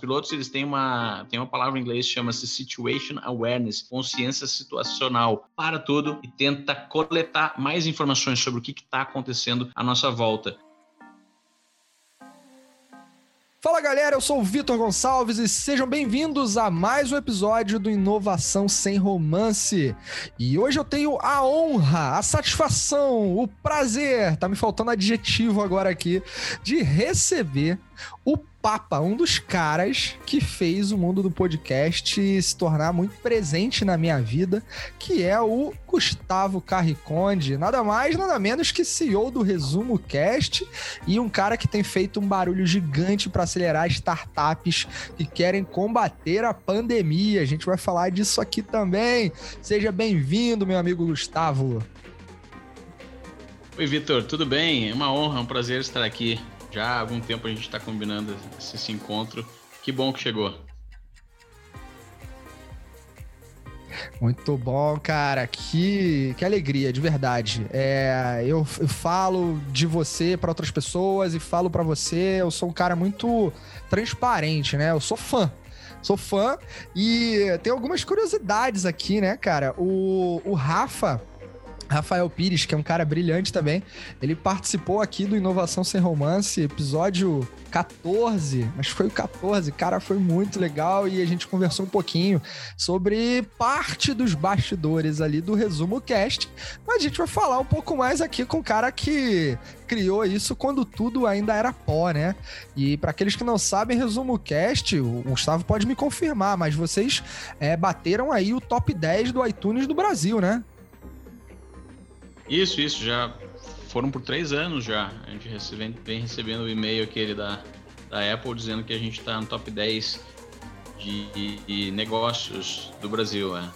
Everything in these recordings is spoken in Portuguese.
pilotos eles têm uma, têm uma palavra em inglês que chama-se Situation Awareness, consciência situacional, para tudo e tenta coletar mais informações sobre o que está acontecendo à nossa volta. Fala galera, eu sou o Vitor Gonçalves e sejam bem-vindos a mais um episódio do Inovação Sem Romance. E hoje eu tenho a honra, a satisfação, o prazer, tá me faltando adjetivo agora aqui, de receber o Papa, um dos caras que fez o mundo do podcast se tornar muito presente na minha vida, que é o Gustavo Carriconde, nada mais, nada menos que CEO do Resumo Cast e um cara que tem feito um barulho gigante para acelerar startups que querem combater a pandemia. A gente vai falar disso aqui também. Seja bem-vindo, meu amigo Gustavo. Oi, Vitor, tudo bem? É uma honra, é um prazer estar aqui já há algum tempo a gente está combinando esse, esse encontro. Que bom que chegou. Muito bom, cara. Que, que alegria, de verdade. É, eu, eu falo de você para outras pessoas e falo para você. Eu sou um cara muito transparente, né? Eu sou fã. Sou fã e tem algumas curiosidades aqui, né, cara? O, o Rafa, Rafael Pires, que é um cara brilhante também, ele participou aqui do Inovação Sem Romance, episódio 14, mas foi o 14, cara, foi muito legal e a gente conversou um pouquinho sobre parte dos bastidores ali do Resumo Cast, mas a gente vai falar um pouco mais aqui com o cara que criou isso quando tudo ainda era pó, né? E para aqueles que não sabem, Resumo Cast, o Gustavo pode me confirmar, mas vocês é, bateram aí o top 10 do iTunes do Brasil, né? Isso, isso, já foram por três anos já. A gente recebe, vem recebendo o e-mail aquele da, da Apple dizendo que a gente está no top 10 de, de, negócios do Brasil. É.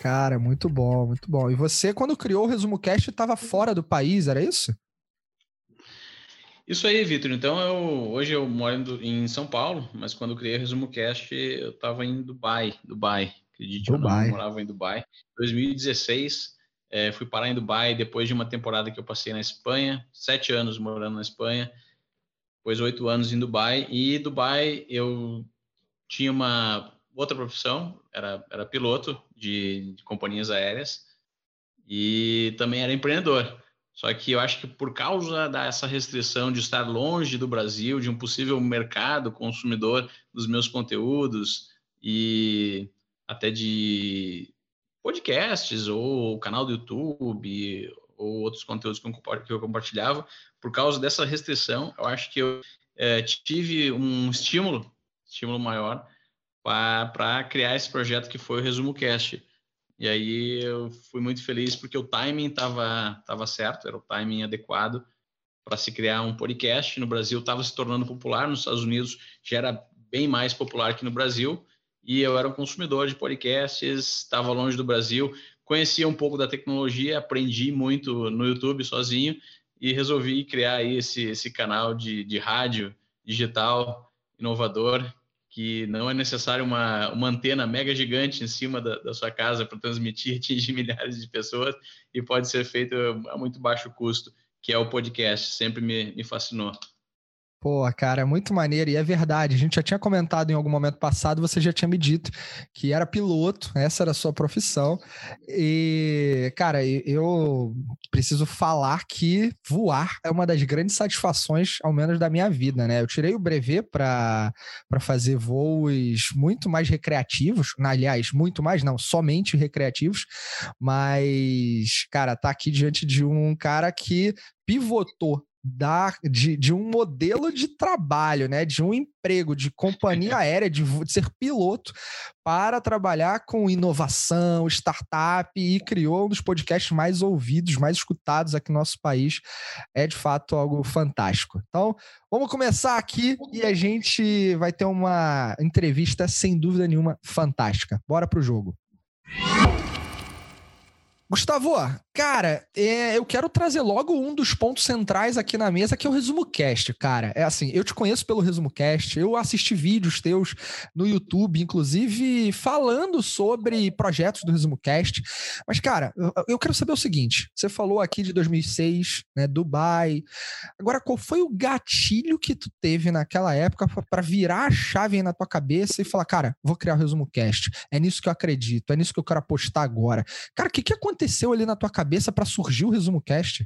Cara, muito bom, muito bom. E você, quando criou o Resumo Cast, estava fora do país, era isso? Isso aí, Vitor. Então, eu, hoje eu moro em São Paulo, mas quando eu criei o Resumo Cast, eu estava em Dubai. Dubai. Acredite, Dubai. eu morava em Dubai. 2016 é, fui parar em Dubai depois de uma temporada que eu passei na Espanha, sete anos morando na Espanha, depois oito anos em Dubai. E Dubai eu tinha uma outra profissão, era, era piloto de, de companhias aéreas e também era empreendedor. Só que eu acho que por causa dessa restrição de estar longe do Brasil, de um possível mercado consumidor dos meus conteúdos e até de podcasts ou canal do YouTube ou outros conteúdos que eu compartilhava, por causa dessa restrição, eu acho que eu é, tive um estímulo, estímulo maior, para criar esse projeto que foi o Resumo Cast. E aí eu fui muito feliz porque o timing estava tava certo, era o timing adequado para se criar um podcast. No Brasil estava se tornando popular, nos Estados Unidos já era bem mais popular que no Brasil e eu era um consumidor de podcasts, estava longe do Brasil, conhecia um pouco da tecnologia, aprendi muito no YouTube sozinho e resolvi criar esse, esse canal de, de rádio digital inovador que não é necessário uma, uma antena mega gigante em cima da, da sua casa para transmitir, atingir milhares de pessoas e pode ser feito a muito baixo custo, que é o podcast, sempre me, me fascinou. Pô, cara, muito maneiro. E é verdade, a gente já tinha comentado em algum momento passado, você já tinha me dito que era piloto, essa era a sua profissão. E, cara, eu preciso falar que voar é uma das grandes satisfações, ao menos da minha vida, né? Eu tirei o brevet para fazer voos muito mais recreativos, aliás, muito mais, não, somente recreativos, mas, cara, tá aqui diante de um cara que pivotou da, de, de um modelo de trabalho, né? De um emprego de companhia aérea, de, de, ser piloto, para trabalhar com inovação, startup e criou um dos podcasts mais ouvidos, mais escutados aqui no nosso país. É de fato algo fantástico. Então, vamos começar aqui e a gente vai ter uma entrevista, sem dúvida nenhuma, fantástica. Bora pro jogo. Gustavo, Cara, é, eu quero trazer logo um dos pontos centrais aqui na mesa, que é o Resumo Cast, cara. É assim, eu te conheço pelo Resumo Cast, eu assisti vídeos teus no YouTube, inclusive falando sobre projetos do Resumo Cast. Mas, cara, eu, quero saber o seguinte: você falou aqui de 2006, né, Dubai. Agora, qual foi o gatilho que tu teve naquela época para virar a chave aí na tua cabeça e falar, cara, vou criar o Resumo Cast? É nisso que eu acredito, é nisso que eu quero apostar agora. Cara, o que, que aconteceu ali na tua cabeça? Cabeça para surgir o Resumo Cast?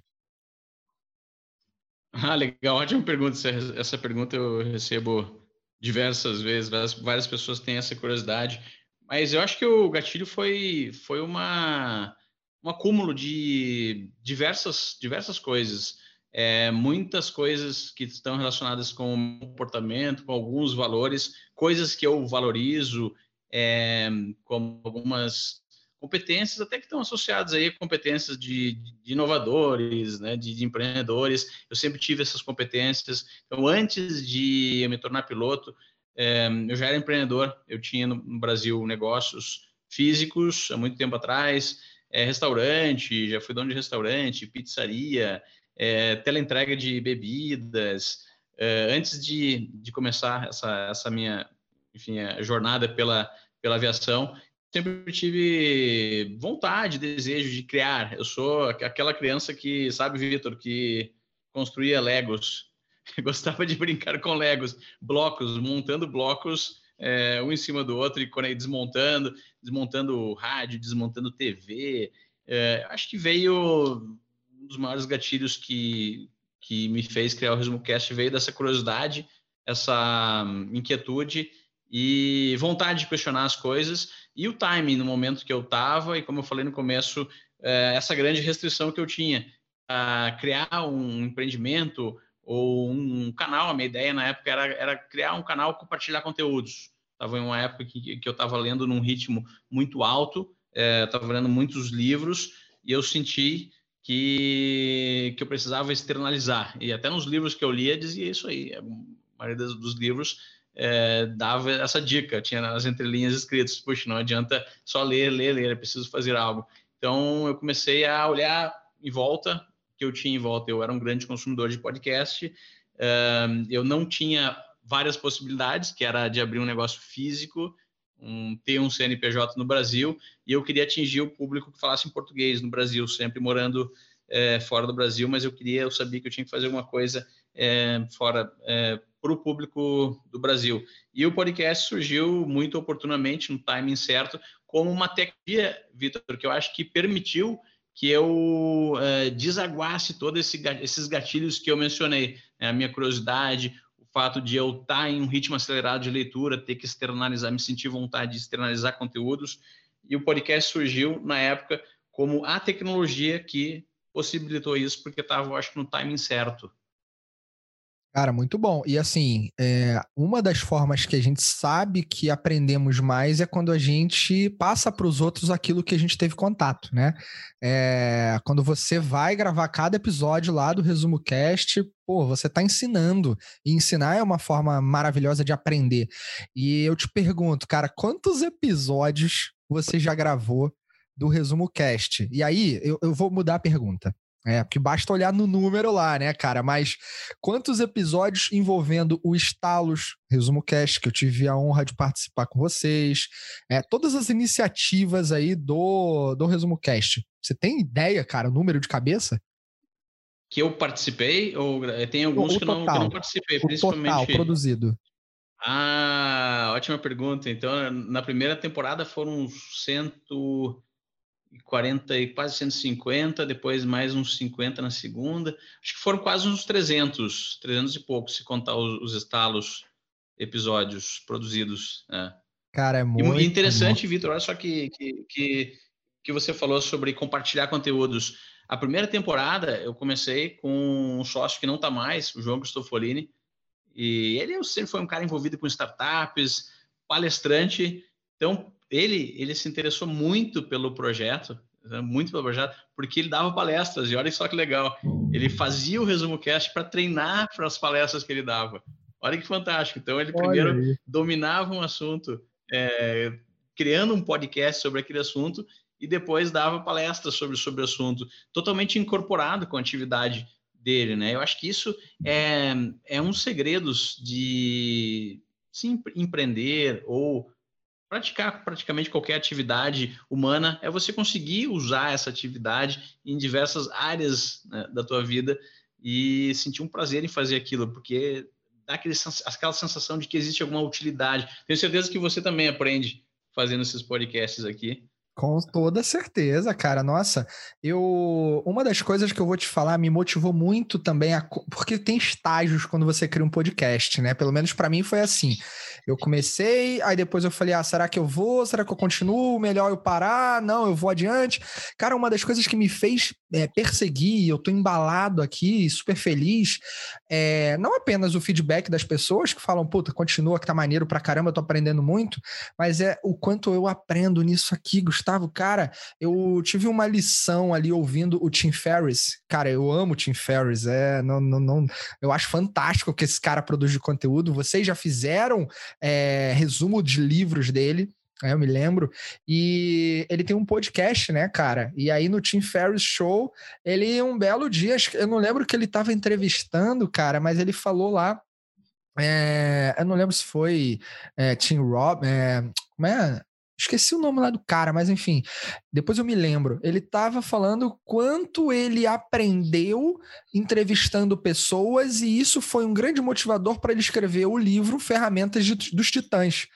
Ah, legal, ótima pergunta. Essa pergunta eu recebo diversas vezes, várias pessoas têm essa curiosidade, mas eu acho que o gatilho foi, foi uma, um acúmulo de diversas, diversas coisas. É, muitas coisas que estão relacionadas com comportamento, com alguns valores, coisas que eu valorizo, é, como algumas competências até que estão associadas aí a competências de, de inovadores, né, de, de, empreendedores. Eu sempre tive essas competências. Então, antes de eu me tornar piloto, é, eu já era empreendedor. Eu tinha no, Brasil negócios físicos há muito tempo atrás, é, restaurante, já fui dono de restaurante, pizzaria, é, teleentrega de bebidas. É, antes de, de começar essa, essa minha enfim, jornada pela, pela aviação, sempre tive vontade, desejo de criar. Eu sou aquela criança que, sabe, Vitor, que construía Legos. gostava de brincar com Legos, blocos, montando blocos é, um em cima do outro e desmontando, desmontando rádio, desmontando TV. É, acho que veio um dos maiores gatilhos que, que me fez criar o Resumo Cast veio dessa curiosidade, essa inquietude e vontade de questionar as coisas e o timing no momento que eu estava e como eu falei no começo é, essa grande restrição que eu tinha a criar um empreendimento ou um canal. A minha ideia na época era, era criar um canal compartilhar conteúdos. Estava em uma época que, que eu estava lendo num ritmo muito alto estava é, lendo muitos livros e eu senti que, que eu precisava externalizar. E até nos livros que eu lia dizia isso aí a maioria dos livros é, dava essa dica, tinha nas entrelinhas escritas, puxa, não adianta só ler, ler, ler, é preciso fazer algo. Então eu comecei a olhar em volta, que eu tinha em volta, eu era um grande consumidor de podcast, eu não tinha várias possibilidades, que era de abrir um negócio físico, um, ter um CNPJ no Brasil, e eu queria atingir o público que falasse em português no Brasil, sempre morando é, fora do Brasil, mas eu queria, eu sabia que eu tinha que fazer alguma coisa é, fora é, para o público do Brasil. E o podcast surgiu muito oportunamente, no timing certo, como uma tecnologia, Vitor, que eu acho que permitiu que eu é, desaguasse todos esse, esses gatilhos que eu mencionei. Né? A minha curiosidade, o fato de eu estar em um ritmo acelerado de leitura, ter que externalizar, me sentir vontade de externalizar conteúdos. E o podcast surgiu na época como a tecnologia que possibilitou isso, porque estava, acho que, no timing certo. Cara, muito bom. E assim, é, uma das formas que a gente sabe que aprendemos mais é quando a gente passa para os outros aquilo que a gente teve contato, né? É, quando você vai gravar cada episódio lá do Resumo Cast, pô, você está ensinando. E ensinar é uma forma maravilhosa de aprender. E eu te pergunto, cara, quantos episódios você já gravou do Resumo Cast? E aí, eu, eu vou mudar a pergunta. É, porque basta olhar no número lá, né, cara? Mas quantos episódios envolvendo o Estalos, Resumo Cast, que eu tive a honra de participar com vocês, é, todas as iniciativas aí do, do Resumo Cast. Você tem ideia, cara, o número de cabeça? Que eu participei? Ou eh, tem alguns o, o que, total, não, que eu não participei, o principalmente. Total, produzido. Ah, ótima pergunta. Então, na primeira temporada foram cento. 40 e quase 150, depois mais uns 50 na segunda. Acho que foram quase uns 300, 300 e pouco, se contar os, os estalos episódios produzidos. É. Cara, é muito e interessante, Vitor, olha só que, que, que, que você falou sobre compartilhar conteúdos. A primeira temporada eu comecei com um sócio que não está mais, o João Cristofolini, e ele sempre foi um cara envolvido com startups, palestrante. Então, ele, ele se interessou muito pelo projeto, né, muito pelo projeto, porque ele dava palestras, e olha só que legal, ele fazia o resumo cast para treinar para as palestras que ele dava. Olha que fantástico. Então, ele primeiro dominava um assunto, é, criando um podcast sobre aquele assunto, e depois dava palestras sobre, sobre o assunto, totalmente incorporado com a atividade dele, né? Eu acho que isso é, é um segredos de se empreender ou praticar praticamente qualquer atividade humana é você conseguir usar essa atividade em diversas áreas né, da tua vida e sentir um prazer em fazer aquilo, porque dá aquele, aquela sensação de que existe alguma utilidade. Tenho certeza que você também aprende fazendo esses podcasts aqui. Com toda certeza, cara. Nossa, eu uma das coisas que eu vou te falar me motivou muito também a, porque tem estágios quando você cria um podcast, né? Pelo menos para mim foi assim. Eu comecei, aí depois eu falei: "Ah, será que eu vou? Será que eu continuo? Melhor eu parar? Não, eu vou adiante". Cara, uma das coisas que me fez é, perseguir, eu tô embalado aqui, super feliz, é, não apenas o feedback das pessoas que falam: "Puta, continua que tá maneiro pra caramba, eu tô aprendendo muito", mas é o quanto eu aprendo nisso aqui, Gustavo Gustavo, cara, eu tive uma lição ali ouvindo o Tim Ferriss. Cara, eu amo o Tim Ferriss. É, não, não, não, eu acho fantástico que esse cara produz de conteúdo. Vocês já fizeram é, resumo de livros dele. É, eu me lembro. E ele tem um podcast, né, cara? E aí no Tim Ferriss Show, ele um belo dia, eu não lembro que ele estava entrevistando, cara, mas ele falou lá. É, eu não lembro se foi é, Tim Rob. É, como é? Esqueci o nome lá do cara, mas enfim, depois eu me lembro. Ele estava falando quanto ele aprendeu entrevistando pessoas, e isso foi um grande motivador para ele escrever o livro Ferramentas dos Titãs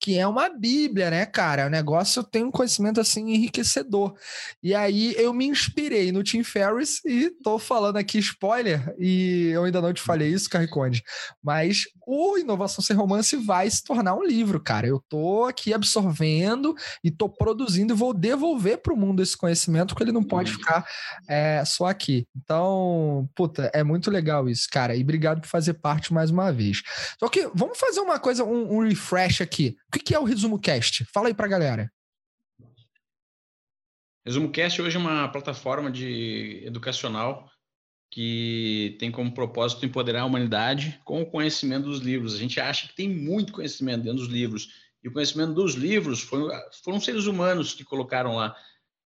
que é uma bíblia, né, cara? O negócio tem um conhecimento assim enriquecedor. E aí eu me inspirei no Tim Ferriss e tô falando aqui spoiler, e eu ainda não te falei isso, Carriconde, mas o Inovação Sem Romance vai se tornar um livro, cara. Eu tô aqui absorvendo e tô produzindo e vou devolver para o mundo esse conhecimento, porque ele não pode ficar é, só aqui. Então, puta, é muito legal isso, cara. E obrigado por fazer parte mais uma vez. Só que vamos fazer uma coisa, um, um refresh aqui. O que é o Resumo Cast? Fala aí pra galera. Resumo Cast hoje é uma plataforma de educacional que tem como propósito empoderar a humanidade com o conhecimento dos livros. A gente acha que tem muito conhecimento dentro dos livros, e o conhecimento dos livros foram, foram seres humanos que colocaram lá.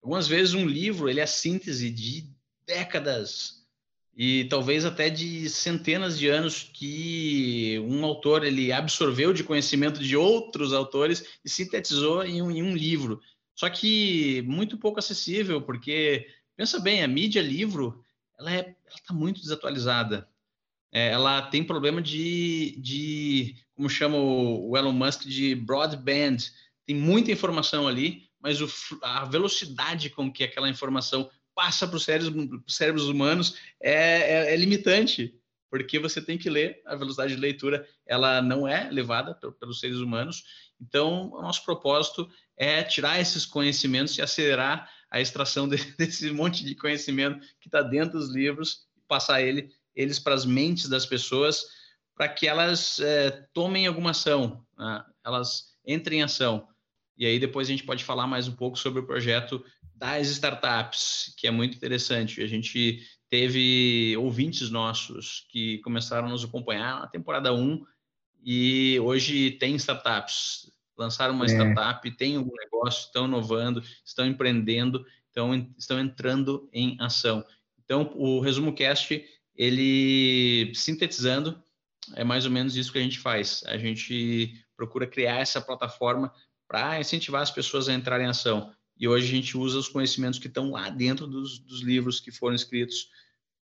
Algumas vezes um livro ele é a síntese de décadas e talvez até de centenas de anos que um autor ele absorveu de conhecimento de outros autores e sintetizou em um, em um livro. Só que muito pouco acessível, porque pensa bem, a mídia livro ela é, está muito desatualizada. É, ela tem problema de, de, como chama o Elon Musk, de broadband. Tem muita informação ali, mas o, a velocidade com que aquela informação passa para os cérebros, cérebros, humanos é, é, é, limitante, porque você tem que ler, a velocidade de leitura ela não é levada pelos seres humanos. Então, o nosso propósito é tirar esses conhecimentos e acelerar a extração de, desse monte de conhecimento que está dentro dos livros passar ele, eles para as mentes das pessoas para que elas é, tomem alguma ação, né? elas entrem em ação. E aí depois a gente pode falar mais um pouco sobre o projeto das startups, que é muito interessante. A gente teve ouvintes nossos que começaram a nos acompanhar na temporada 1 e hoje tem startups. Lançaram uma é. startup, têm um negócio, estão inovando, estão empreendendo, estão, estão entrando em ação. Então, o Resumo Cast, ele sintetizando, é mais ou menos isso que a gente faz. A gente procura criar essa plataforma para incentivar as pessoas a entrarem em ação. E hoje a gente usa os conhecimentos que estão lá dentro dos, dos livros que foram escritos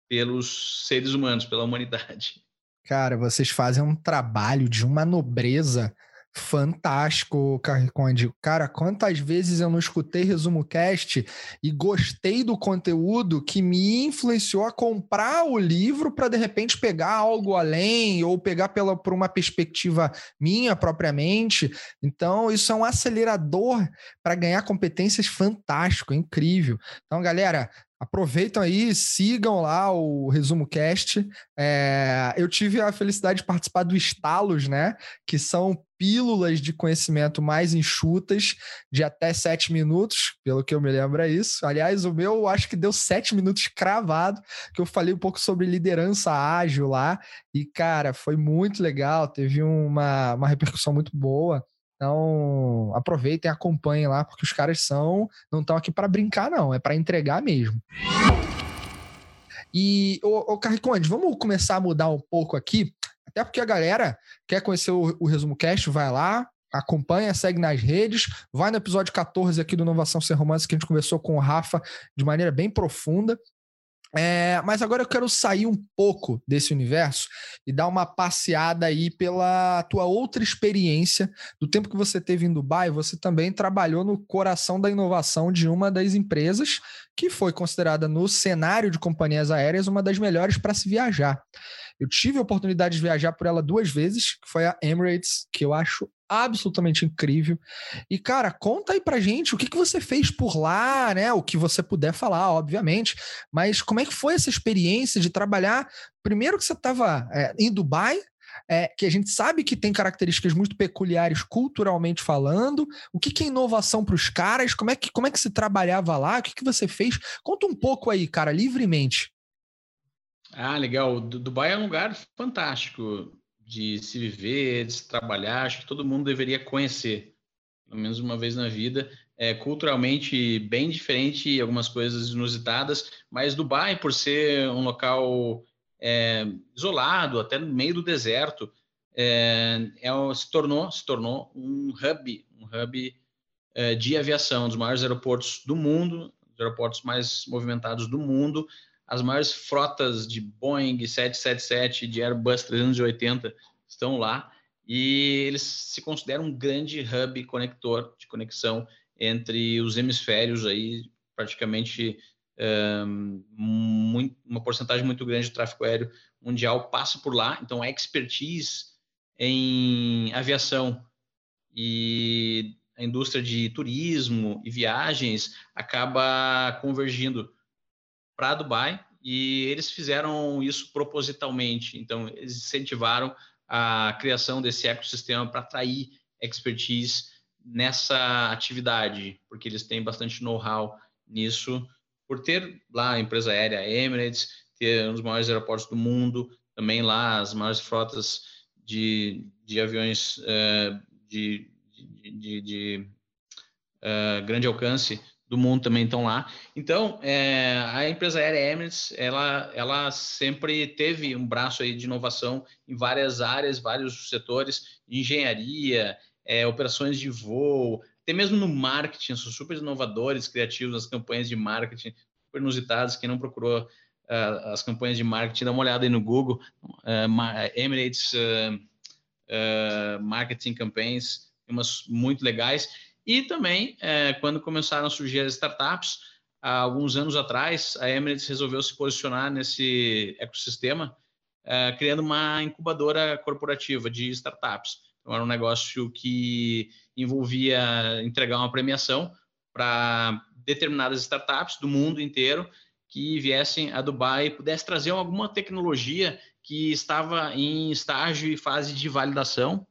pelos seres humanos, pela humanidade. Cara, vocês fazem um trabalho de uma nobreza fantástico, Carriconde. Cara, quantas vezes eu não escutei Resumo Cast e gostei do conteúdo que me influenciou a comprar o livro para de repente pegar algo além ou pegar pela, por uma perspectiva minha propriamente. Então, isso é um acelerador para ganhar competências fantástico, incrível. Então, galera, Aproveitam aí, sigam lá o Resumo Cast. É, eu tive a felicidade de participar do Estalos, né? Que são pílulas de conhecimento mais enxutas, de até sete minutos, pelo que eu me lembro é isso. Aliás, o meu acho que deu sete minutos cravado, que eu falei um pouco sobre liderança ágil lá. E, cara, foi muito legal, teve uma, uma repercussão muito boa. Então, aproveitem, acompanhem lá, porque os caras são não estão aqui para brincar, não, é para entregar mesmo. E, ô, ô Carriconde, vamos começar a mudar um pouco aqui, até porque a galera quer conhecer o, o Resumo Cast, vai lá, acompanha, segue nas redes, vai no episódio 14 aqui do Inovação Sem Romance, que a gente conversou com o Rafa de maneira bem profunda. É, mas agora eu quero sair um pouco desse universo e dar uma passeada aí pela tua outra experiência. Do tempo que você teve em Dubai, você também trabalhou no coração da inovação de uma das empresas que foi considerada no cenário de companhias aéreas uma das melhores para se viajar. Eu tive a oportunidade de viajar por ela duas vezes, que foi a Emirates, que eu acho absolutamente incrível. E, cara, conta aí pra gente o que, que você fez por lá, né? O que você puder falar, obviamente. Mas como é que foi essa experiência de trabalhar? Primeiro que você estava é, em Dubai, é, que a gente sabe que tem características muito peculiares culturalmente falando. O que, que é inovação para os caras? Como é, que, como é que se trabalhava lá? O que, que você fez? Conta um pouco aí, cara, livremente. Ah, legal. Dubai é um lugar fantástico de se viver, de se trabalhar, acho que todo mundo deveria conhecer, pelo menos uma vez na vida. É culturalmente bem diferente, algumas coisas inusitadas, mas Dubai, por ser um local é, isolado, até no meio do deserto, é, é, se tornou se tornou um hub, um hub é, de aviação, um dos maiores aeroportos do mundo, os aeroportos mais movimentados do mundo as maiores frotas de Boeing 777, de Airbus 380 estão lá. E eles se consideram um grande hub conector de conexão entre os hemisférios aí, praticamente um, muito, uma porcentagem muito grande de tráfego aéreo mundial passa por lá, então a expertise em aviação e a indústria de turismo e viagens acaba convergindo para Dubai e eles fizeram isso propositalmente. Então, eles incentivaram a criação desse ecossistema para atrair expertise nessa atividade, porque eles têm bastante know-how nisso, por ter lá a empresa aérea Emirates, ter um dos maiores aeroportos do mundo, também lá as maiores frotas de, de aviões uh, de, de, de, de uh, grande alcance do mundo também estão lá. Então, é, a empresa aérea Emirates, ela, ela sempre teve um braço aí de inovação em várias áreas, vários setores, engenharia, é, operações de voo, até mesmo no marketing, são super inovadores, criativos nas campanhas de marketing, super inusitados. Quem não procurou uh, as campanhas de marketing, dá uma olhada aí no Google, uh, Emirates uh, Marketing Campaigns, umas muito legais. E também, é, quando começaram a surgir as startups, há alguns anos atrás, a Emirates resolveu se posicionar nesse ecossistema, é, criando uma incubadora corporativa de startups. Então, era um negócio que envolvia entregar uma premiação para determinadas startups do mundo inteiro que viessem a Dubai e pudesse trazer alguma tecnologia que estava em estágio e fase de validação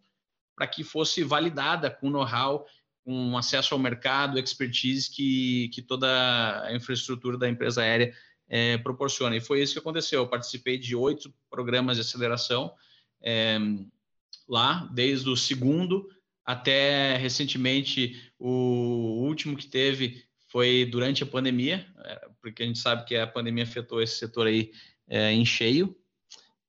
para que fosse validada com know-how com acesso ao mercado, expertise que, que toda a infraestrutura da empresa aérea é, proporciona. E foi isso que aconteceu. Eu participei de oito programas de aceleração é, lá, desde o segundo até recentemente o último que teve foi durante a pandemia, é, porque a gente sabe que a pandemia afetou esse setor aí é, em cheio.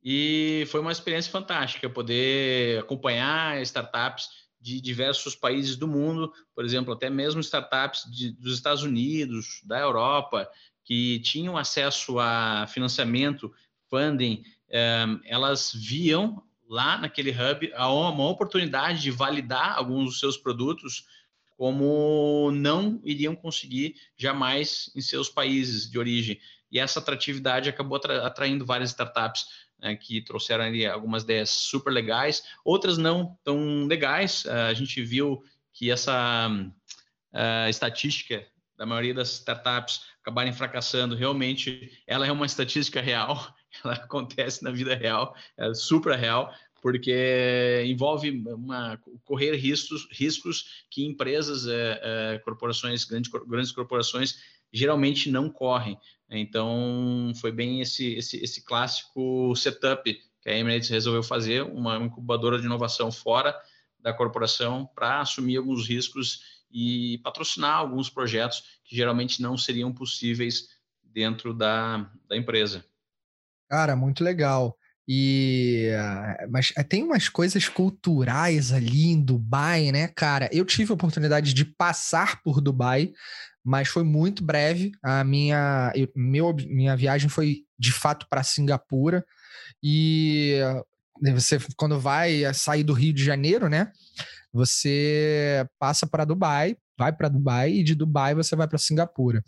E foi uma experiência fantástica poder acompanhar startups de diversos países do mundo, por exemplo, até mesmo startups de, dos Estados Unidos, da Europa, que tinham acesso a financiamento, funding, um, elas viam lá naquele hub uma oportunidade de validar alguns dos seus produtos como não iriam conseguir jamais em seus países de origem. E essa atratividade acabou atraindo várias startups né, que trouxeram ali algumas ideias super legais, outras não tão legais. Uh, a gente viu que essa uh, estatística da maioria das startups acabarem fracassando, realmente ela é uma estatística real, ela acontece na vida real, é super real, porque envolve uma, correr riscos, riscos que empresas, é, é, corporações, grandes, grandes corporações, geralmente não correm. Então, foi bem esse, esse, esse clássico setup que a Emirates resolveu fazer, uma incubadora de inovação fora da corporação para assumir alguns riscos e patrocinar alguns projetos que geralmente não seriam possíveis dentro da, da empresa. Cara, muito legal. E mas eh, tem umas coisas culturais ali em Dubai, né, cara? Eu tive a oportunidade de passar por Dubai, mas foi muito breve. A minha eu, meu, minha viagem foi de fato para Singapura e você quando vai sair do Rio de Janeiro, né? Você passa para Dubai, vai para Dubai e de Dubai você vai para Singapura.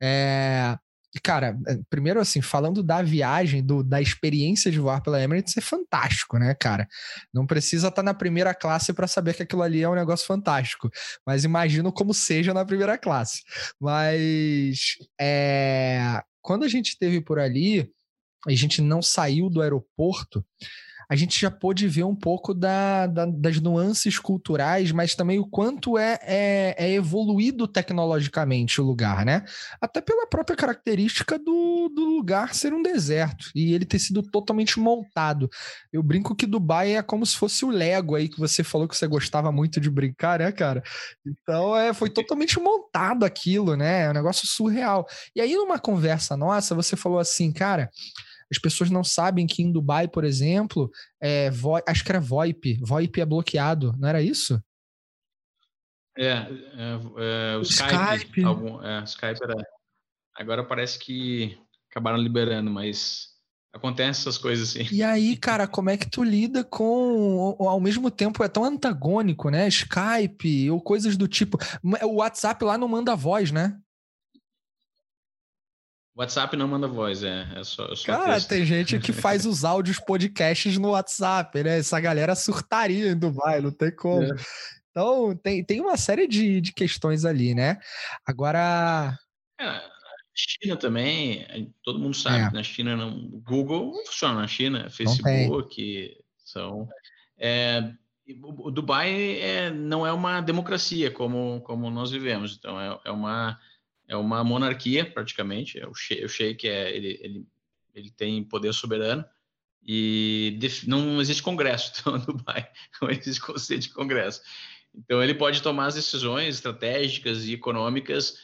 É, cara, é, primeiro assim, falando da viagem, do, da experiência de voar pela Emirates, é fantástico, né, cara? Não precisa estar tá na primeira classe para saber que aquilo ali é um negócio fantástico, mas imagino como seja na primeira classe. Mas é, quando a gente esteve por ali, a gente não saiu do aeroporto, a gente já pôde ver um pouco da, da, das nuances culturais, mas também o quanto é, é, é, evoluído tecnologicamente o lugar, né? Até pela própria característica do, do lugar ser um deserto e ele ter sido totalmente montado. Eu brinco que Dubai é como se fosse o Lego aí que você falou que você gostava muito de brincar, né, cara? Então é, foi totalmente montado aquilo, né? É um negócio surreal. E aí, numa conversa nossa, você falou assim, cara. As pessoas não sabem que em Dubai, por exemplo, é, vo... acho que era VoIP. VoIP é bloqueado, não era isso? É, é, é o Skype. Skype. Algum, é, Skype era. Agora parece que acabaram liberando, mas acontece essas coisas assim. E aí, cara, como é que tu lida com, ao mesmo tempo é tão antagônico, né? Skype ou coisas do tipo. O WhatsApp lá não manda voz, né? WhatsApp não manda voz, é, é só, é só Cara, texto. tem gente que faz os áudios podcasts no WhatsApp, né? Essa galera surtaria em Dubai, não tem como. É. Então, tem, tem uma série de, de questões ali, né? Agora. É, China também, todo mundo sabe é. que na China não. Google não funciona na China, Facebook são. É, o Dubai é, não é uma democracia como, como nós vivemos, então é, é uma é uma monarquia praticamente. É o, sheik, é ele, ele, ele tem poder soberano e não existe congresso então, no Dubai, não existe conselho de congresso. Então ele pode tomar as decisões estratégicas e econômicas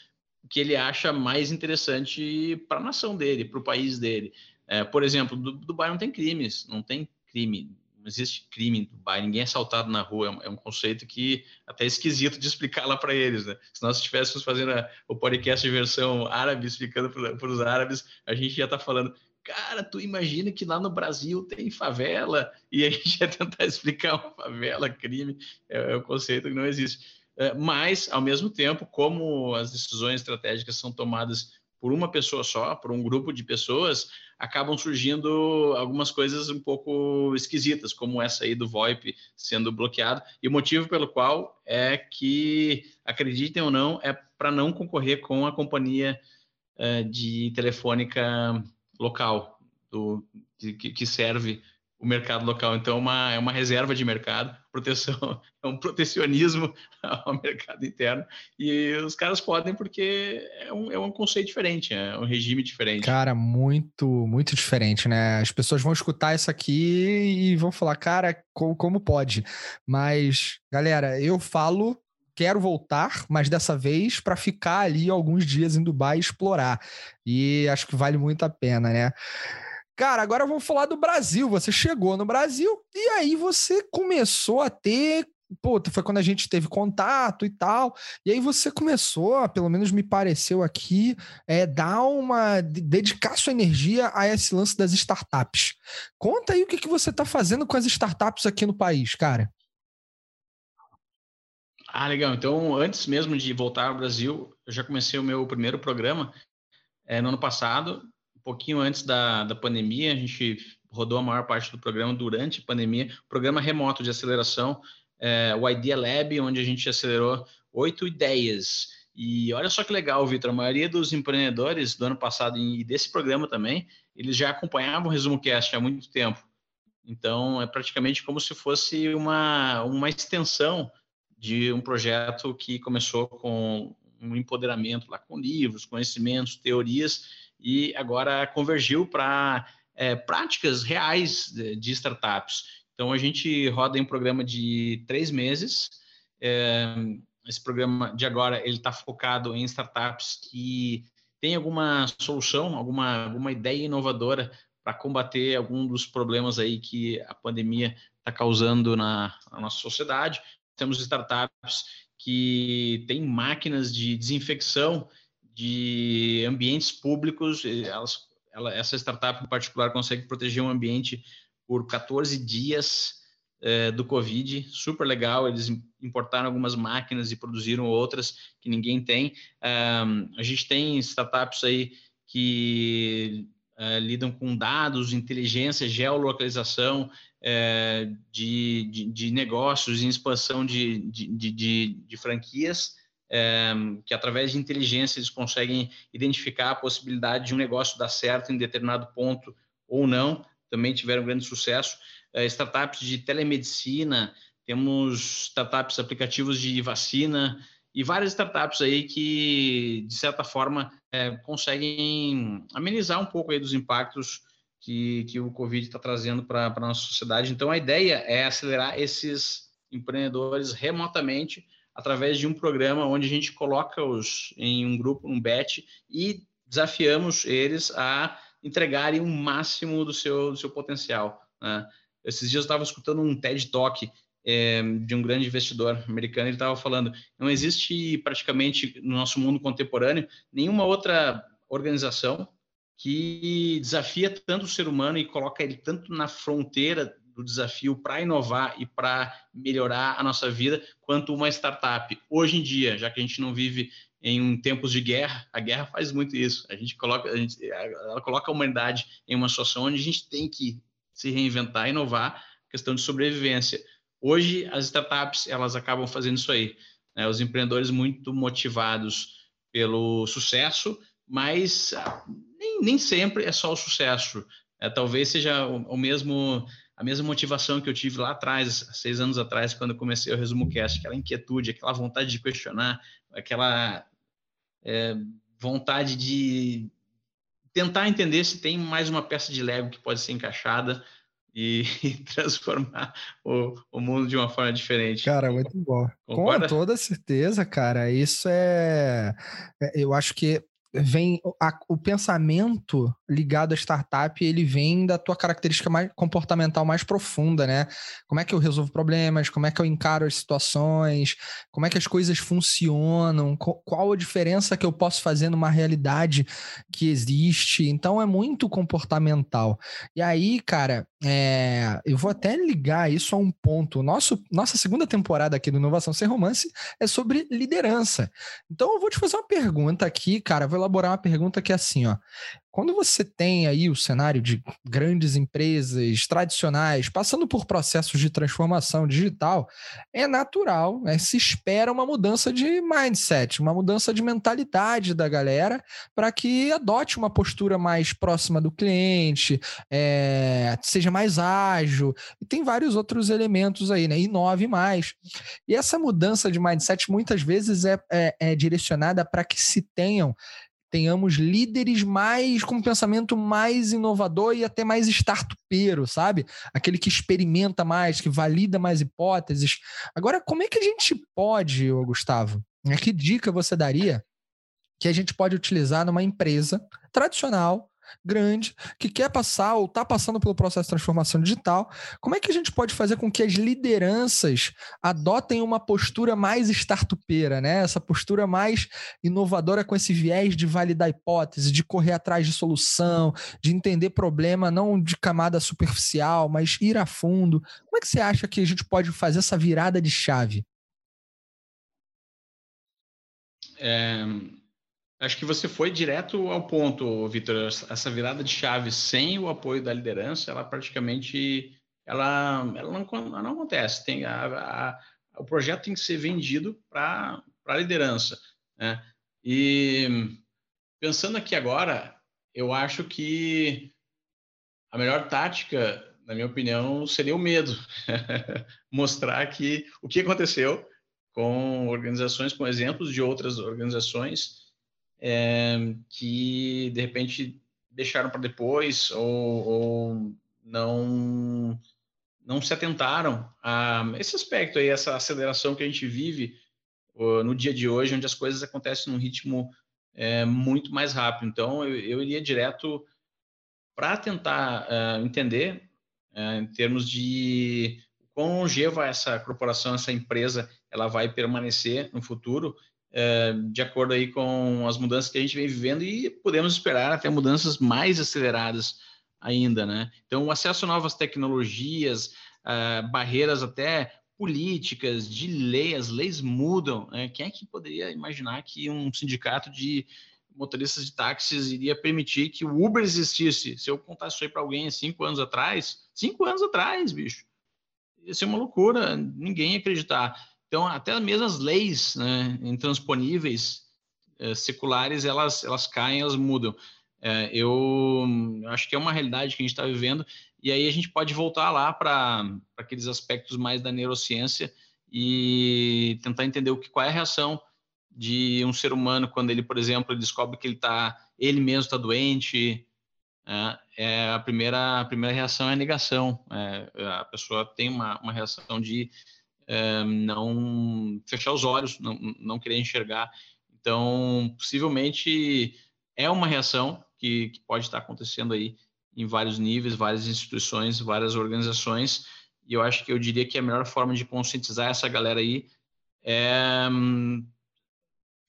que ele acha mais interessante para a nação dele, para o país dele. É, por exemplo, Dubai não tem crimes, não tem crime não existe crime em Dubai, ninguém é assaltado na rua, é um, é conceito que até é esquisito de explicar lá para eles, né? Se nós estivéssemos fazendo a, o podcast de versão árabe, explicando para os árabes, a gente já está falando, cara, tu imagina que lá no Brasil tem favela, e a gente ia tentar explicar uma favela, crime, é, é um conceito que não existe. É, mas, ao mesmo tempo, como as decisões estratégicas são tomadas por uma pessoa só, por um grupo de pessoas, acabam surgindo algumas coisas um pouco esquisitas, como essa aí do VoIP sendo bloqueado, e o motivo pelo qual é que, acreditem ou não, é para não concorrer com a companhia uh, de telefônica local, do, de, que serve o mercado local. Então, é uma, é uma reserva de mercado, proteção, é um protecionismo ao mercado interno. E os caras podem porque é um, é um conceito diferente, é um regime diferente. Cara, muito, muito diferente, né? As pessoas vão escutar isso aqui e vão falar, cara, como, como pode? Mas, galera, eu falo quero voltar, mas dessa vez para ficar ali alguns dias em Dubai explorar. E acho que vale muito a pena, né? Cara, agora vamos falar do Brasil. Você chegou no Brasil e aí você começou a ter. Pô, foi quando a gente teve contato e tal. E aí você começou, pelo menos me pareceu aqui, é, dar uma. dedicar sua energia a esse lance das startups. Conta aí o que, que você está fazendo com as startups aqui no país, cara. Ah, legal. Então, antes mesmo de voltar ao Brasil, eu já comecei o meu primeiro programa é, no ano passado um pouquinho antes da, da pandemia, a gente rodou a maior parte do programa durante a pandemia, programa remoto de aceleração, é, o Idea Lab, onde a gente acelerou oito ideias. E olha só que legal, Vitor, a maioria dos empreendedores do ano passado e desse programa também, eles já acompanhavam o Resumo Cast há muito tempo. Então, é praticamente como se fosse uma, uma extensão de um projeto que começou com um empoderamento lá com livros, conhecimentos, teorias, e agora convergiu para é, práticas reais de, startups. Então a gente roda um programa de três meses. É, esse programa de agora ele está focado em startups que têm alguma solução, alguma, alguma ideia inovadora para combater algum dos problemas aí que a pandemia está causando na, na, nossa sociedade. Temos startups que têm máquinas de desinfecção de ambientes públicos. Elas, ela, essa startup em particular consegue proteger um ambiente por 14 dias é, do Covid, super legal. Eles importaram algumas máquinas e produziram outras que ninguém tem. Um, a gente tem startups aí que uh, lidam com dados, inteligência, geolocalização uh, de, de, de, negócios em expansão de, de, de franquias. Um, que através de inteligência eles conseguem identificar a possibilidade de um negócio dar certo em determinado ponto ou não, também tiveram grande sucesso. Uh, startups de telemedicina, temos startups, aplicativos de vacina e várias startups aí que, de certa forma, é, conseguem amenizar um pouco aí dos impactos que, que o Covid está trazendo para a nossa sociedade. Então, a ideia é acelerar esses empreendedores remotamente através de um programa onde a gente coloca-os em um grupo, um bet, e desafiamos eles a entregarem o máximo do seu, do seu potencial. Né? Esses dias eu estava escutando um TED Talk é, de um grande investidor americano, ele estava falando, não existe praticamente no nosso mundo contemporâneo nenhuma outra organização que desafia tanto o ser humano e coloca ele tanto na fronteira do desafio para inovar e para melhorar a nossa vida, quanto uma startup. Hoje em dia, já que a gente não vive em tempos de guerra, a guerra faz muito isso. A gente coloca, a gente, ela coloca a humanidade em uma situação onde a gente tem que se reinventar, inovar, questão de sobrevivência. Hoje, as startups elas acabam fazendo isso aí. Né? Os empreendedores muito motivados pelo sucesso, mas ah, nem, nem sempre é só o sucesso. É, talvez seja o, o, mesmo a mesma motivação que eu tive lá atrás, seis anos atrás, quando eu comecei o Resumo Cast, aquela inquietude, aquela vontade de questionar, aquela é, vontade de tentar entender se tem mais uma peça de Lego que pode ser encaixada e, transformar o, o, mundo de uma forma diferente. Cara, muito bom. Concorda? Com toda certeza, cara. Isso é. é eu acho que vem a, o pensamento ligado à startup, ele vem da tua característica mais comportamental mais profunda, né? Como é que eu resolvo problemas, como é que eu encaro as situações, como é que as coisas funcionam, qual a diferença que eu posso fazer numa realidade que existe. Então é muito comportamental. E aí, cara, é, eu vou até ligar isso a um ponto. Nosso, nossa segunda temporada aqui do Inovação Sem Romance é sobre liderança. Então eu vou te fazer uma pergunta aqui, cara. Vou elaborar uma pergunta que é assim, ó. Quando você tem aí o cenário de grandes empresas tradicionais passando por processos de transformação digital, é natural, né? se espera uma mudança de mindset, uma mudança de mentalidade da galera para que adote uma postura mais próxima do cliente, é, seja mais ágil, e tem vários outros elementos aí, né? Inove mais. E essa mudança de mindset muitas vezes é, é, é direcionada para que se tenham tenhamos líderes mais com um pensamento mais inovador e até mais startupeiro, sabe? Aquele que experimenta mais, que valida mais hipóteses. Agora, como é que a gente pode, Gustavo? Que dica você daria que a gente pode utilizar numa empresa tradicional grande que quer passar ou está passando pelo processo de transformação digital, como é que a gente pode fazer com que as lideranças adotem uma postura mais startupeira, né? Essa postura mais inovadora com esse viés de validar hipótese, de correr atrás de solução, de entender problema não de camada superficial, mas ir a fundo. Como é que você acha que a gente pode fazer essa virada de chave? É, Acho que você foi direto ao ponto, Vitor. Essa virada de chave sem o apoio da liderança, ela praticamente ela, ela, não, ela não acontece. Tem a, a, o projeto tem que ser vendido para a liderança. Né? E pensando aqui agora, eu acho que a melhor tática, na minha opinião, seria o medo. Mostrar que o que aconteceu com organizações, com exemplos de outras organizações é, que de repente deixaram para depois ou, ou, não não se atentaram a esse aspecto aí, essa aceleração que a gente vive no dia de hoje, onde as coisas acontecem num ritmo é, muito mais rápido. Então, eu, eu iria direto para tentar uh, entender, uh, em termos de quão longeva essa corporação, essa empresa, ela vai permanecer no futuro, uh, de acordo aí com as mudanças que a gente vem vivendo e podemos esperar até mudanças mais aceleradas ainda, né? Então, o acesso a novas tecnologias, barreiras até políticas, de lei, as leis mudam. Né? Quem é que poderia imaginar que um sindicato de motoristas de táxis iria permitir que o Uber existisse? Se eu contasse isso aí para alguém cinco anos atrás, cinco anos atrás, bicho, ia ser uma loucura, ninguém ia acreditar. Então, até mesmo as leis né, intransponíveis, eh, seculares, elas, elas caem, elas mudam. É, eu acho que é uma realidade que a gente está vivendo e aí a gente pode voltar lá para aqueles aspectos mais da neurociência e tentar entender o que, qual é a reação de um ser humano quando ele, por exemplo, descobre que ele tá, ele mesmo está doente. É, é, a primeira a primeira reação é a negação. É, a pessoa tem uma, uma reação de não fechar os olhos, não, não querer enxergar. Então, possivelmente é uma reação que, que pode estar acontecendo aí em vários níveis, várias instituições, várias organizações. E eu acho que eu diria que a melhor forma de conscientizar essa galera aí é um,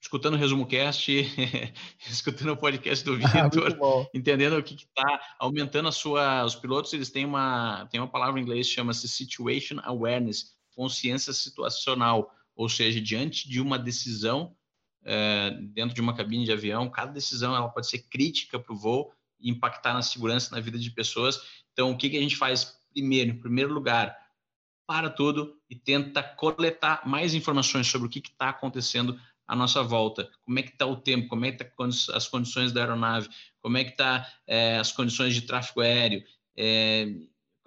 escutando o Resumo Cast, escutando o podcast do ah, Vitor, ah, entendendo o que está aumentando a sua. Os pilotos eles têm uma, têm uma palavra em inglês que chama-se Situation Awareness, consciência situacional, ou seja, diante de uma decisão é, dentro de uma cabine de avião, cada decisão ela pode ser crítica para o voo impactar na segurança, na vida de pessoas. Então, o que, que a gente faz primeiro? Em primeiro lugar, para tudo e tenta coletar mais informações sobre o que está acontecendo à nossa volta. Como é que está o tempo, como é que estão tá as condições da aeronave, como é que estão é, as condições de tráfego aéreo, é,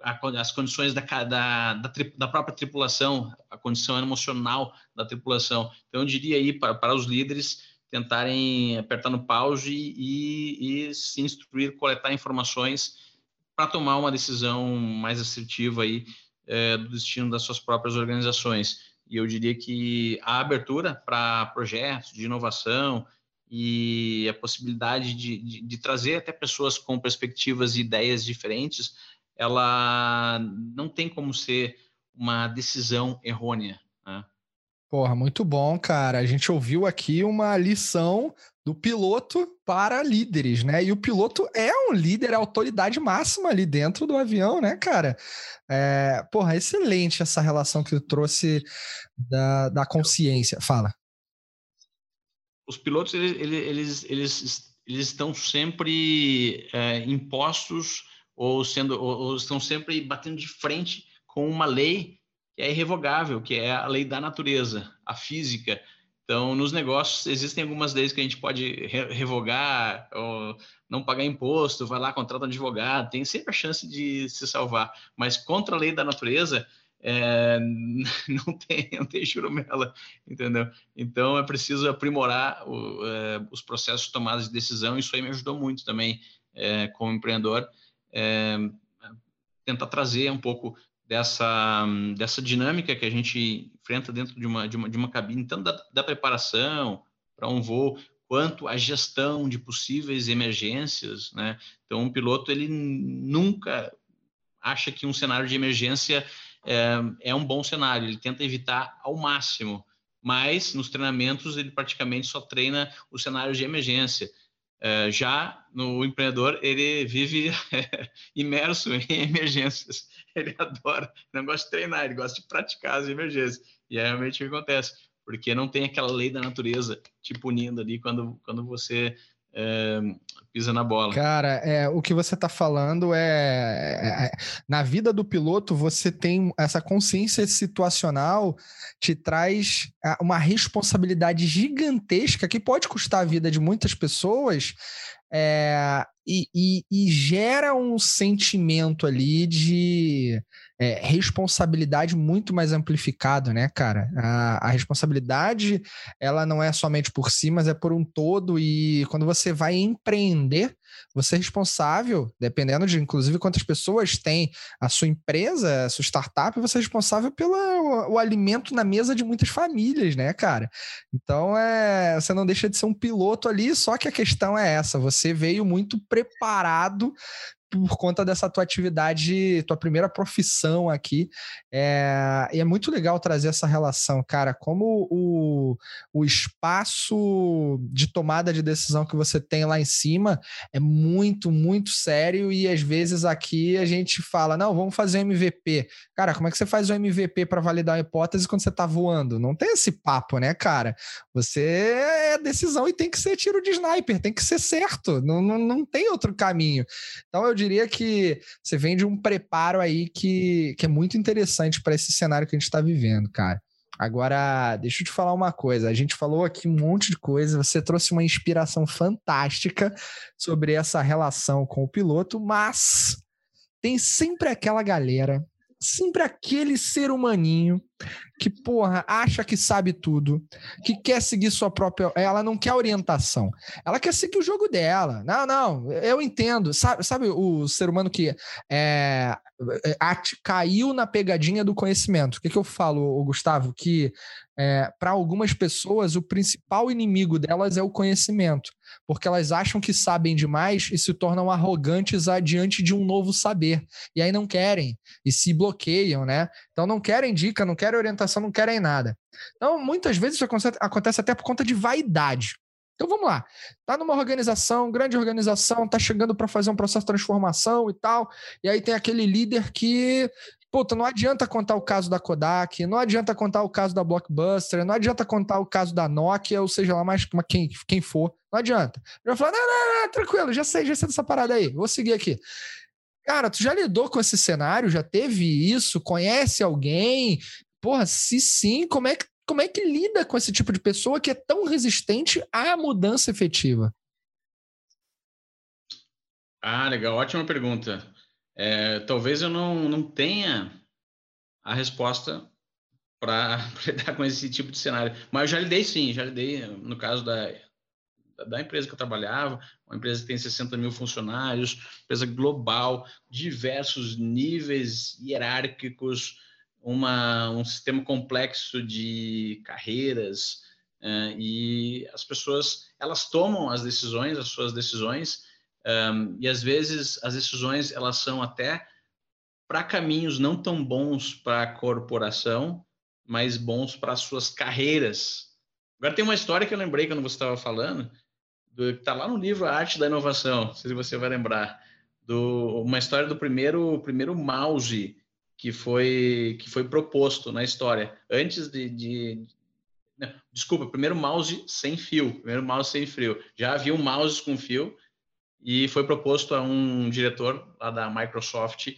as condições da, da, da, da, própria tripulação, a condição emocional da tripulação. Então, eu diria aí para, para os líderes tentarem apertar no pause e, e se instruir, coletar informações para tomar uma decisão mais assertiva aí é, do destino das suas próprias organizações. E eu diria que a abertura para projetos de inovação e a possibilidade de, de, de, trazer até pessoas com perspectivas e ideias diferentes, ela não tem como ser uma decisão errônea. Né? Porra, muito bom, cara. A gente ouviu aqui uma lição do piloto para líderes, né? E o piloto é um líder, é a autoridade máxima ali dentro do avião, né, cara? É, porra, excelente essa relação que tu trouxe da, da consciência. Fala. Os pilotos, eles, eles, eles, eles estão sempre é, impostos ou, sendo, ou, estão sempre batendo de frente com uma lei que é irrevogável, que é a lei da natureza, a física. Então, nos negócios, existem algumas leis que a gente pode revogar, ou não pagar imposto, vai lá, contrata um advogado, tem sempre a chance de se salvar. Mas contra a lei da natureza, é, não, tem, não tem churumela, entendeu? Então, é preciso aprimorar o, é, os processos de de decisão. Isso aí me ajudou muito também, é, como empreendedor, é, tentar trazer um pouco dessa, dessa dinâmica que a gente enfrenta dentro de uma, de uma, de uma cabine, tanto da, da preparação para um voo, quanto a gestão de possíveis emergências, né? Então, um piloto, ele nunca acha que um cenário de emergência é, é um bom cenário, ele tenta evitar ao máximo, mas nos treinamentos ele praticamente só treina os cenários de emergência. É, já no empreendedor, ele vive imerso em emergências. Ele adora, não gosta de treinar, ele gosta de praticar as emergências. E é realmente o que acontece, porque não tem aquela lei da natureza te punindo ali quando, quando você é, pisa na bola. Cara, é, o que você está falando é, é, é, Na vida do piloto, você tem essa consciência situacional, te traz é, uma responsabilidade gigantesca que pode custar a vida de muitas pessoas. É, e, e, e, gera um sentimento ali de é, responsabilidade muito mais amplificado, né, cara? A, a, responsabilidade, ela não é somente por si, mas é por um todo. E quando você vai empreender, você é responsável, dependendo de inclusive quantas pessoas tem a sua empresa, a sua startup, você é responsável pelo o, alimento na mesa de muitas famílias, né, cara? Então é, você não deixa de ser um piloto ali, só que a questão é essa, você veio muito preparado por conta dessa tua atividade, tua primeira profissão aqui. É, e é muito legal trazer essa relação, cara, como o, o espaço de tomada de decisão que você tem lá em cima é muito, muito sério e às vezes aqui a gente fala, não, vamos fazer um MVP. Cara, como é que você faz um MVP para validar uma hipótese quando você tá voando? Não tem esse papo, né, cara? Você é decisão e tem que ser tiro de sniper, tem que ser certo, não, não, não tem outro caminho. Então eu diria que você vem de um preparo aí que, que é muito interessante para esse cenário que a gente está vivendo, cara. Agora, deixa eu te falar uma coisa. A gente falou aqui um monte de coisa, você trouxe uma inspiração fantástica sobre essa relação com o piloto, mas tem sempre aquela galera sempre aquele ser humaninho que, porra, acha que sabe tudo, que quer seguir sua própria. Ela não quer orientação. Ela quer seguir o jogo dela. Não, não, eu entendo. Sabe, sabe o ser humano que é, é caiu na pegadinha do conhecimento? O que, que eu falo, Gustavo? Que é, para algumas pessoas, o principal inimigo delas é o conhecimento, porque elas acham que sabem demais e se tornam arrogantes adiante de um novo saber. E aí não querem e se bloqueiam, né? Então não querem dica, não querem orientação, não querem nada. Então, muitas vezes isso acontece até por conta de vaidade. Então vamos lá. Tá numa organização, grande organização, tá chegando para fazer um processo de transformação e tal. E aí tem aquele líder que Puta, não adianta contar o caso da Kodak, não adianta contar o caso da Blockbuster, não adianta contar o caso da Nokia, ou seja lá mais quem, quem for. Não adianta. Eu vou falar, não, não, não, tranquilo, já sei, já sei dessa parada aí, vou seguir aqui. Cara, tu já lidou com esse cenário? Já teve isso? Conhece alguém? Porra, se sim, como é que, como é que lida com esse tipo de pessoa que é tão resistente à mudança efetiva? Ah, legal, ótima pergunta. É, talvez eu não, não tenha a resposta para lidar com esse tipo de cenário. Mas eu já lidei sim, já lidei no caso da, da empresa que eu trabalhava, uma empresa que tem 60 mil funcionários, empresa global, diversos níveis hierárquicos, uma, um sistema complexo de carreiras, uh, e as pessoas, elas tomam as decisões, as suas decisões, um, e às vezes as decisões elas são até para caminhos não tão bons para a corporação, mas bons para as suas carreiras. Agora tem uma história que eu lembrei quando você estava falando, do, que está lá no livro A Arte da Inovação, não sei se você vai lembrar, do, uma história do primeiro, primeiro mouse que foi, que foi proposto na história, antes de, de desculpa, primeiro mouse sem fio, primeiro mouse sem fio. Já havia um mouse com fio, e foi proposto a um diretor lá da Microsoft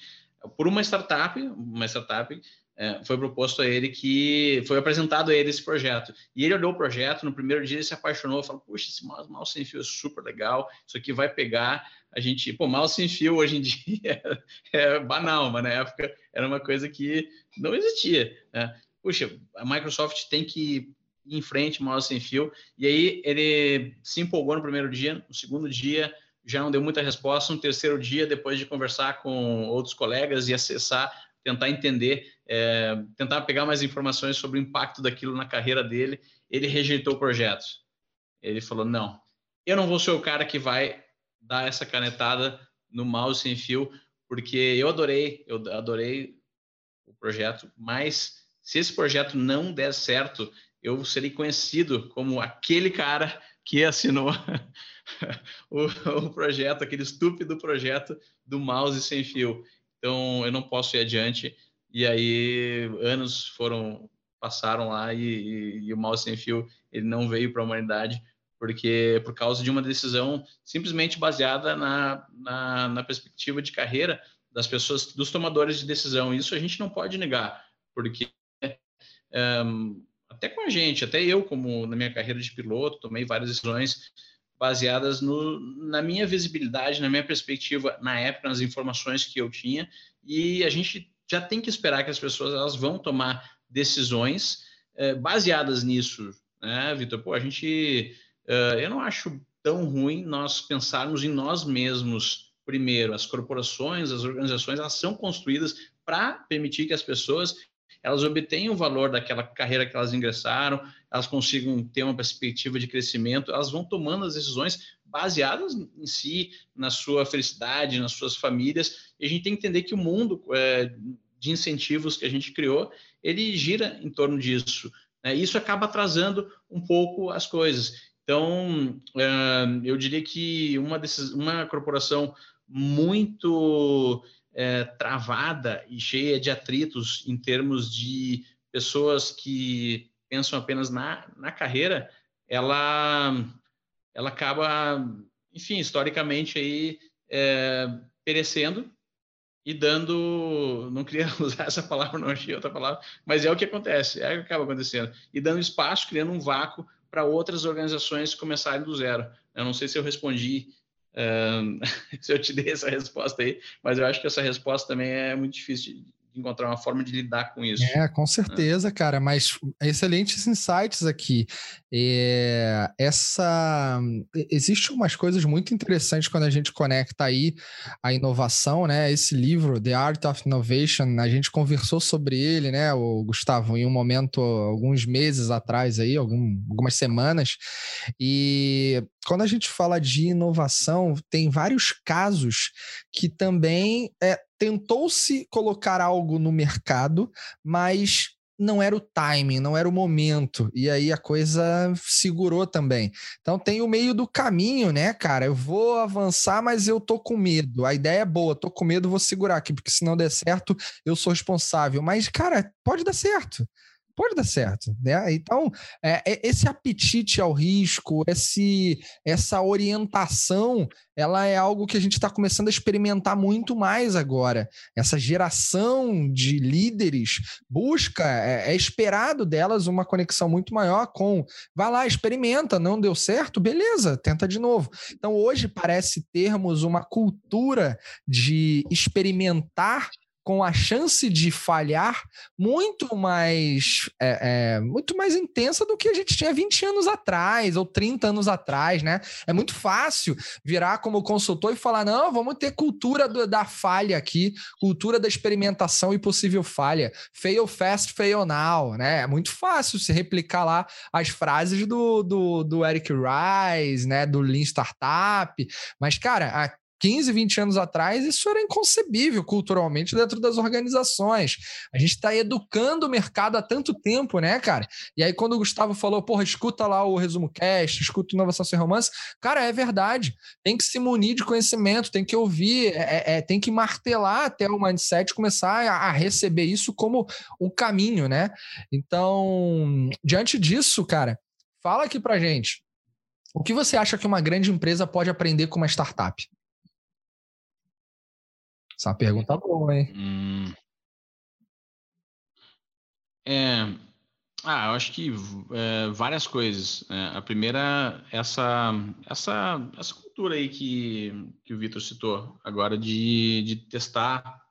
por uma startup, uma startup é, foi proposto a ele que foi apresentado a ele esse projeto. E ele olhou o projeto, no primeiro dia ele se apaixonou, falou: Puxa, esse mouse, mouse sem fio é super legal, isso aqui vai pegar. A gente, pô, mouse sem fio hoje em dia é, banal, mas na época era uma coisa que não existia. Né? Puxa, a Microsoft tem que ir em frente, mouse sem fio. E aí ele se empolgou no primeiro dia, no segundo dia já não deu muita resposta. No terceiro dia, depois de conversar com outros colegas e acessar, tentar entender, é, tentar pegar mais informações sobre o impacto daquilo na carreira dele, ele rejeitou o projeto. Ele falou: não, eu não vou ser o cara que vai dar essa canetada no mouse sem fio, porque eu adorei, eu adorei o projeto, mas se esse projeto não der certo, eu serei conhecido como aquele cara que assinou o, o, projeto, aquele estúpido projeto do mouse sem fio. Então, eu não posso ir adiante. E aí, anos foram passaram lá e, e, e o mouse sem fio ele não veio para a humanidade porque por causa de uma decisão simplesmente baseada na, na, na perspectiva de carreira das pessoas, dos tomadores de decisão. Isso a gente não pode negar, porque um, até com a gente, até eu, como na minha carreira de piloto, tomei várias decisões baseadas no, na minha visibilidade, na minha perspectiva, na época, nas informações que eu tinha, e a gente já tem que esperar que as pessoas elas vão tomar decisões é, baseadas nisso, né, Vitor? Pô, a gente, uh, eu não acho tão ruim nós pensarmos em nós mesmos primeiro. As corporações, as organizações, elas são construídas para permitir que as pessoas elas obtenham o valor daquela carreira que elas ingressaram, elas consigam ter uma perspectiva de crescimento, elas vão tomando as decisões baseadas em si, na sua felicidade, nas suas famílias. E a gente tem que entender que o mundo é, de incentivos que a gente criou, ele gira em torno disso. Né? Isso acaba atrasando um pouco as coisas. Então, é, eu diria que uma, desses, uma corporação muito é, travada e cheia de atritos em termos de pessoas que pensam apenas na, na carreira, ela, ela acaba, enfim, historicamente aí é, perecendo e dando, não queria usar essa palavra, não achei outra palavra, mas é o que acontece, é o que acaba acontecendo, e dando espaço, criando um vácuo para outras organizações começarem do zero. Eu não sei se eu respondi se eu te dei essa resposta aí, mas eu acho que essa resposta também é muito difícil encontrar uma forma de lidar com isso. É, com certeza, cara, mas excelentes insights aqui. É, essa existe umas coisas muito interessantes quando a gente conecta aí a inovação, né? Esse livro, The Art of Innovation, a gente conversou sobre ele, né, o Gustavo, em um momento alguns meses atrás aí, algum, algumas semanas. E quando a gente fala de inovação, tem vários casos que também é, tentou-se colocar algo no mercado, mas não era o timing, não era o momento. E aí a coisa segurou também. Então tem o meio do caminho, né, cara? Eu vou avançar, mas eu tô com medo. A ideia é boa, tô com medo, vou segurar aqui, porque se não der certo, eu sou responsável. Mas, cara, pode dar certo pode dar certo, né? Então, é, é, esse apetite ao risco, esse, essa orientação, ela é algo que a gente está começando a experimentar muito mais agora. Essa geração de líderes busca, é, é esperado delas uma conexão muito maior com, vai lá, experimenta, não deu certo, beleza, tenta de novo. Então, hoje parece termos uma cultura de experimentar com a chance de falhar muito mais é, é, muito mais intensa do que a gente tinha 20 anos atrás ou 30 anos atrás, né? É muito fácil virar como consultor e falar: não, vamos ter cultura do, da falha aqui, cultura da experimentação e possível falha. Fail fast, fail now, né? É muito fácil se replicar lá as frases do, do, do Eric Rice, né? Do Lean Startup. Mas, cara, 15, 20 anos atrás, isso era inconcebível culturalmente dentro das organizações. A gente está educando o mercado há tanto tempo, né, cara? E aí, quando o Gustavo falou, porra, escuta lá o resumo cast, escuta Inovação Sem Romance, cara, é verdade. Tem que se munir de conhecimento, tem que ouvir, é, é, é tem que martelar até o mindset começar a, a receber isso como o caminho, né? Então, diante disso, cara, fala aqui pra gente. O que você acha que uma grande empresa pode aprender com uma startup? Essa é pergunta boa, hein? Hum. É, ah, eu acho que é, várias coisas. É, a primeira, essa, essa, essa cultura aí que, que o Vitor citou agora de, de testar,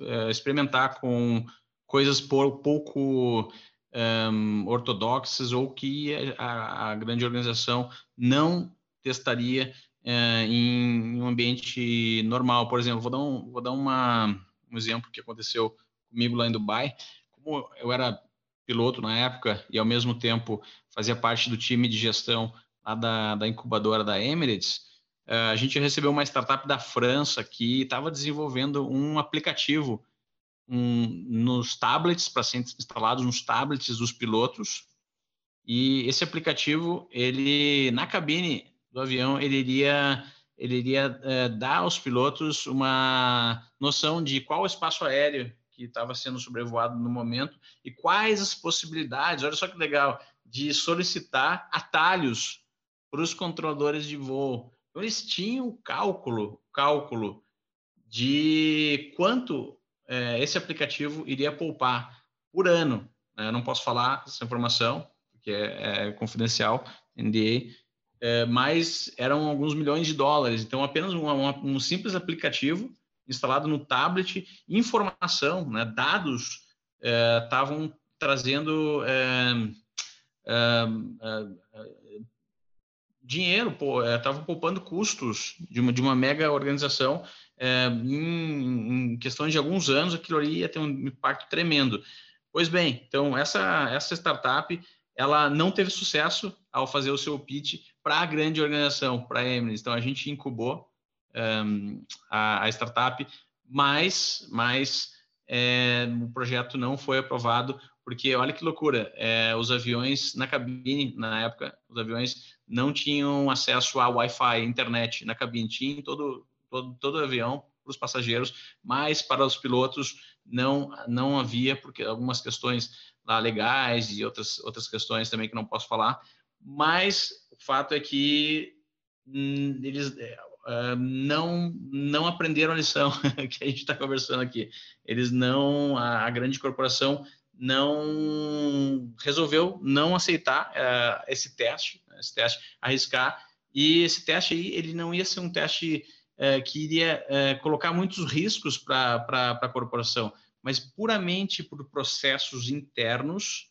é, experimentar com coisas por, pouco um, ortodoxas ou que a, a, grande organização não testaria é, em um ambiente normal. Por exemplo, vou dar, um, vou dar uma, um exemplo que aconteceu comigo lá em Dubai. Como eu era piloto na época e, ao mesmo tempo, fazia parte do time de gestão lá da, da incubadora da Emirates, é, a gente recebeu uma startup da França que estava desenvolvendo um aplicativo um, nos tablets, para ser instalados nos tablets dos pilotos. E esse aplicativo, ele na cabine do avião, ele iria, ele iria é, dar aos pilotos uma noção de qual o espaço aéreo que estava sendo sobrevoado no momento e quais as possibilidades, olha só que legal, de solicitar atalhos para os controladores de voo. Então, eles tinham cálculo, cálculo de quanto é, esse aplicativo iria poupar por ano. Né? Eu não posso falar essa informação, porque é, é confidencial, NDA, é, mas eram alguns milhões de dólares. Então, apenas um, um, um simples aplicativo instalado no tablet, informação, né, dados estavam é, trazendo é, é, dinheiro, pô, estava é, poupando custos de uma, de uma mega organização. É, em, em questão de alguns anos, aquilo ali ia ter um impacto tremendo. Pois bem, então essa, essa startup ela não teve sucesso ao fazer o seu pitch para a grande organização, para a Emilis. Então a gente incubou um, a, a, startup, mas, mas é, o projeto não foi aprovado porque olha que loucura, é, os aviões na cabine na época, os aviões não tinham acesso a Wi-Fi, internet na cabine, tinha todo todo, todo avião para os passageiros, mas para os pilotos não não havia porque algumas questões lá legais e outras outras questões também que não posso falar, mas o fato é que hum, eles uh, não não aprenderam a lição que a gente está conversando aqui. Eles não a, a, grande corporação não resolveu não aceitar uh, esse teste, esse teste arriscar e esse teste aí ele não ia ser um teste uh, que iria colocar muitos riscos para a corporação mas puramente por processos internos,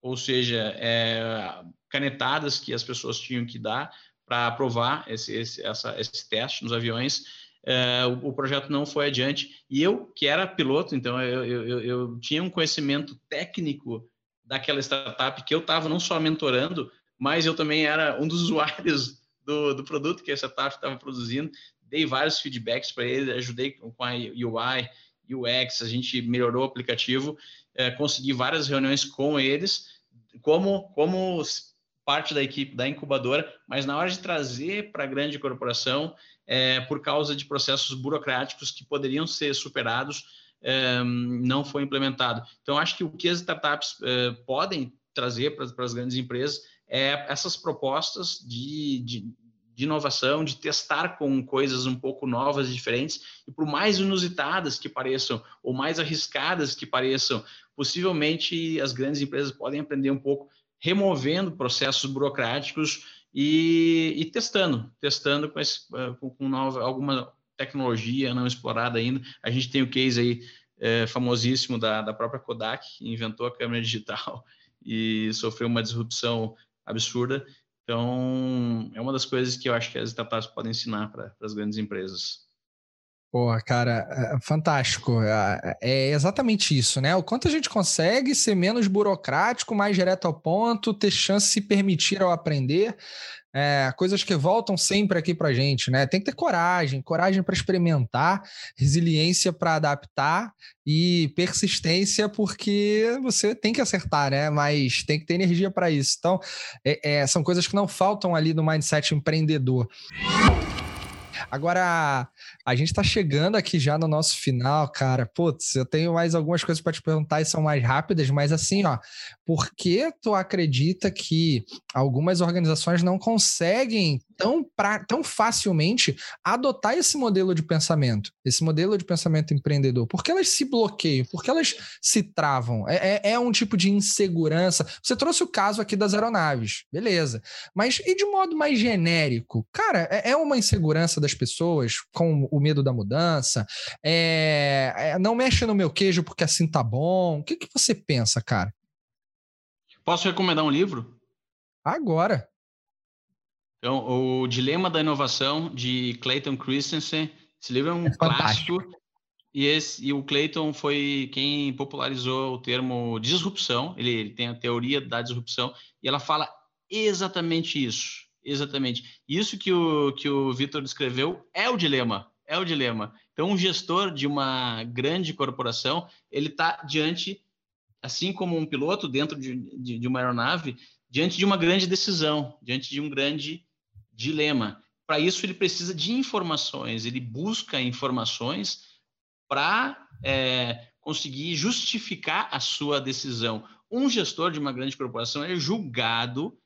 ou seja, é, canetadas que as pessoas tinham que dar para aprovar esse, esse, essa, esse teste nos aviões, é, o, o, projeto não foi adiante. E eu, que era piloto, então eu, eu, eu tinha um conhecimento técnico daquela startup que eu estava não só mentorando, mas eu também era um dos usuários do, do produto que a startup estava produzindo. Dei vários feedbacks para ele, ajudei com a UI, UX, a gente melhorou o aplicativo, é, consegui várias reuniões com eles, como, como parte da equipe da incubadora, mas na hora de trazer para a grande corporação, é, por causa de processos burocráticos que poderiam ser superados, é, não foi implementado. Então, acho que o que as startups é, podem trazer para, as grandes empresas é essas propostas de, de de inovação, de testar com coisas um pouco novas diferentes, e por mais inusitadas que pareçam, ou mais arriscadas que pareçam, possivelmente as grandes empresas podem aprender um pouco removendo processos burocráticos e, e testando, testando com, esse, eh, com nova, alguma tecnologia não explorada ainda. A gente tem o case aí é, famosíssimo da, da própria Kodak, que inventou a câmera digital e sofreu uma disrupção absurda. Então, é uma das coisas que eu acho que as startups podem ensinar para as grandes empresas. Pô, cara, é, é fantástico. É, é exatamente isso, né? O quanto a gente consegue ser menos burocrático, mais direto ao ponto, ter chance de se permitir ao aprender. É, coisas que voltam sempre aqui para gente, né? Tem que ter coragem, coragem para experimentar, resiliência para adaptar e persistência porque você tem que acertar, né? Mas tem que ter energia para isso. Então, é, é, são coisas que não faltam ali no mindset empreendedor. Agora, a gente está chegando aqui já no nosso final, cara. Putz, eu tenho mais algumas coisas para te perguntar e são mais rápidas, mas assim, ó, por que tu acredita que algumas organizações não conseguem tão, pra, tão facilmente adotar esse modelo de pensamento, esse modelo de pensamento empreendedor? Por que elas se bloqueiam? Por que elas se travam? É, é, é um tipo de insegurança. Você trouxe o caso aqui das aeronaves, beleza. Mas e de modo mais genérico? Cara, é, é uma insegurança das pessoas com o medo da mudança? É, é, não mexe no meu queijo porque assim tá bom? O que, que você pensa, cara? Posso recomendar um livro? Agora. Então, o Dilema da Inovação, de Clayton Christensen. Esse livro é um é clássico. E, esse, e o Clayton foi quem popularizou o termo disrupção. Ele, ele, tem a teoria da disrupção e ela fala exatamente isso. Exatamente. Isso que o, que o Vitor descreveu é o dilema. É o dilema. Então, um gestor de uma grande corporação, ele está diante, assim como um piloto dentro de, de, de uma aeronave, diante de uma grande decisão, diante de um grande dilema. Para isso, ele precisa de informações, ele busca informações para é, conseguir justificar a sua decisão. Um gestor de uma grande corporação é julgado,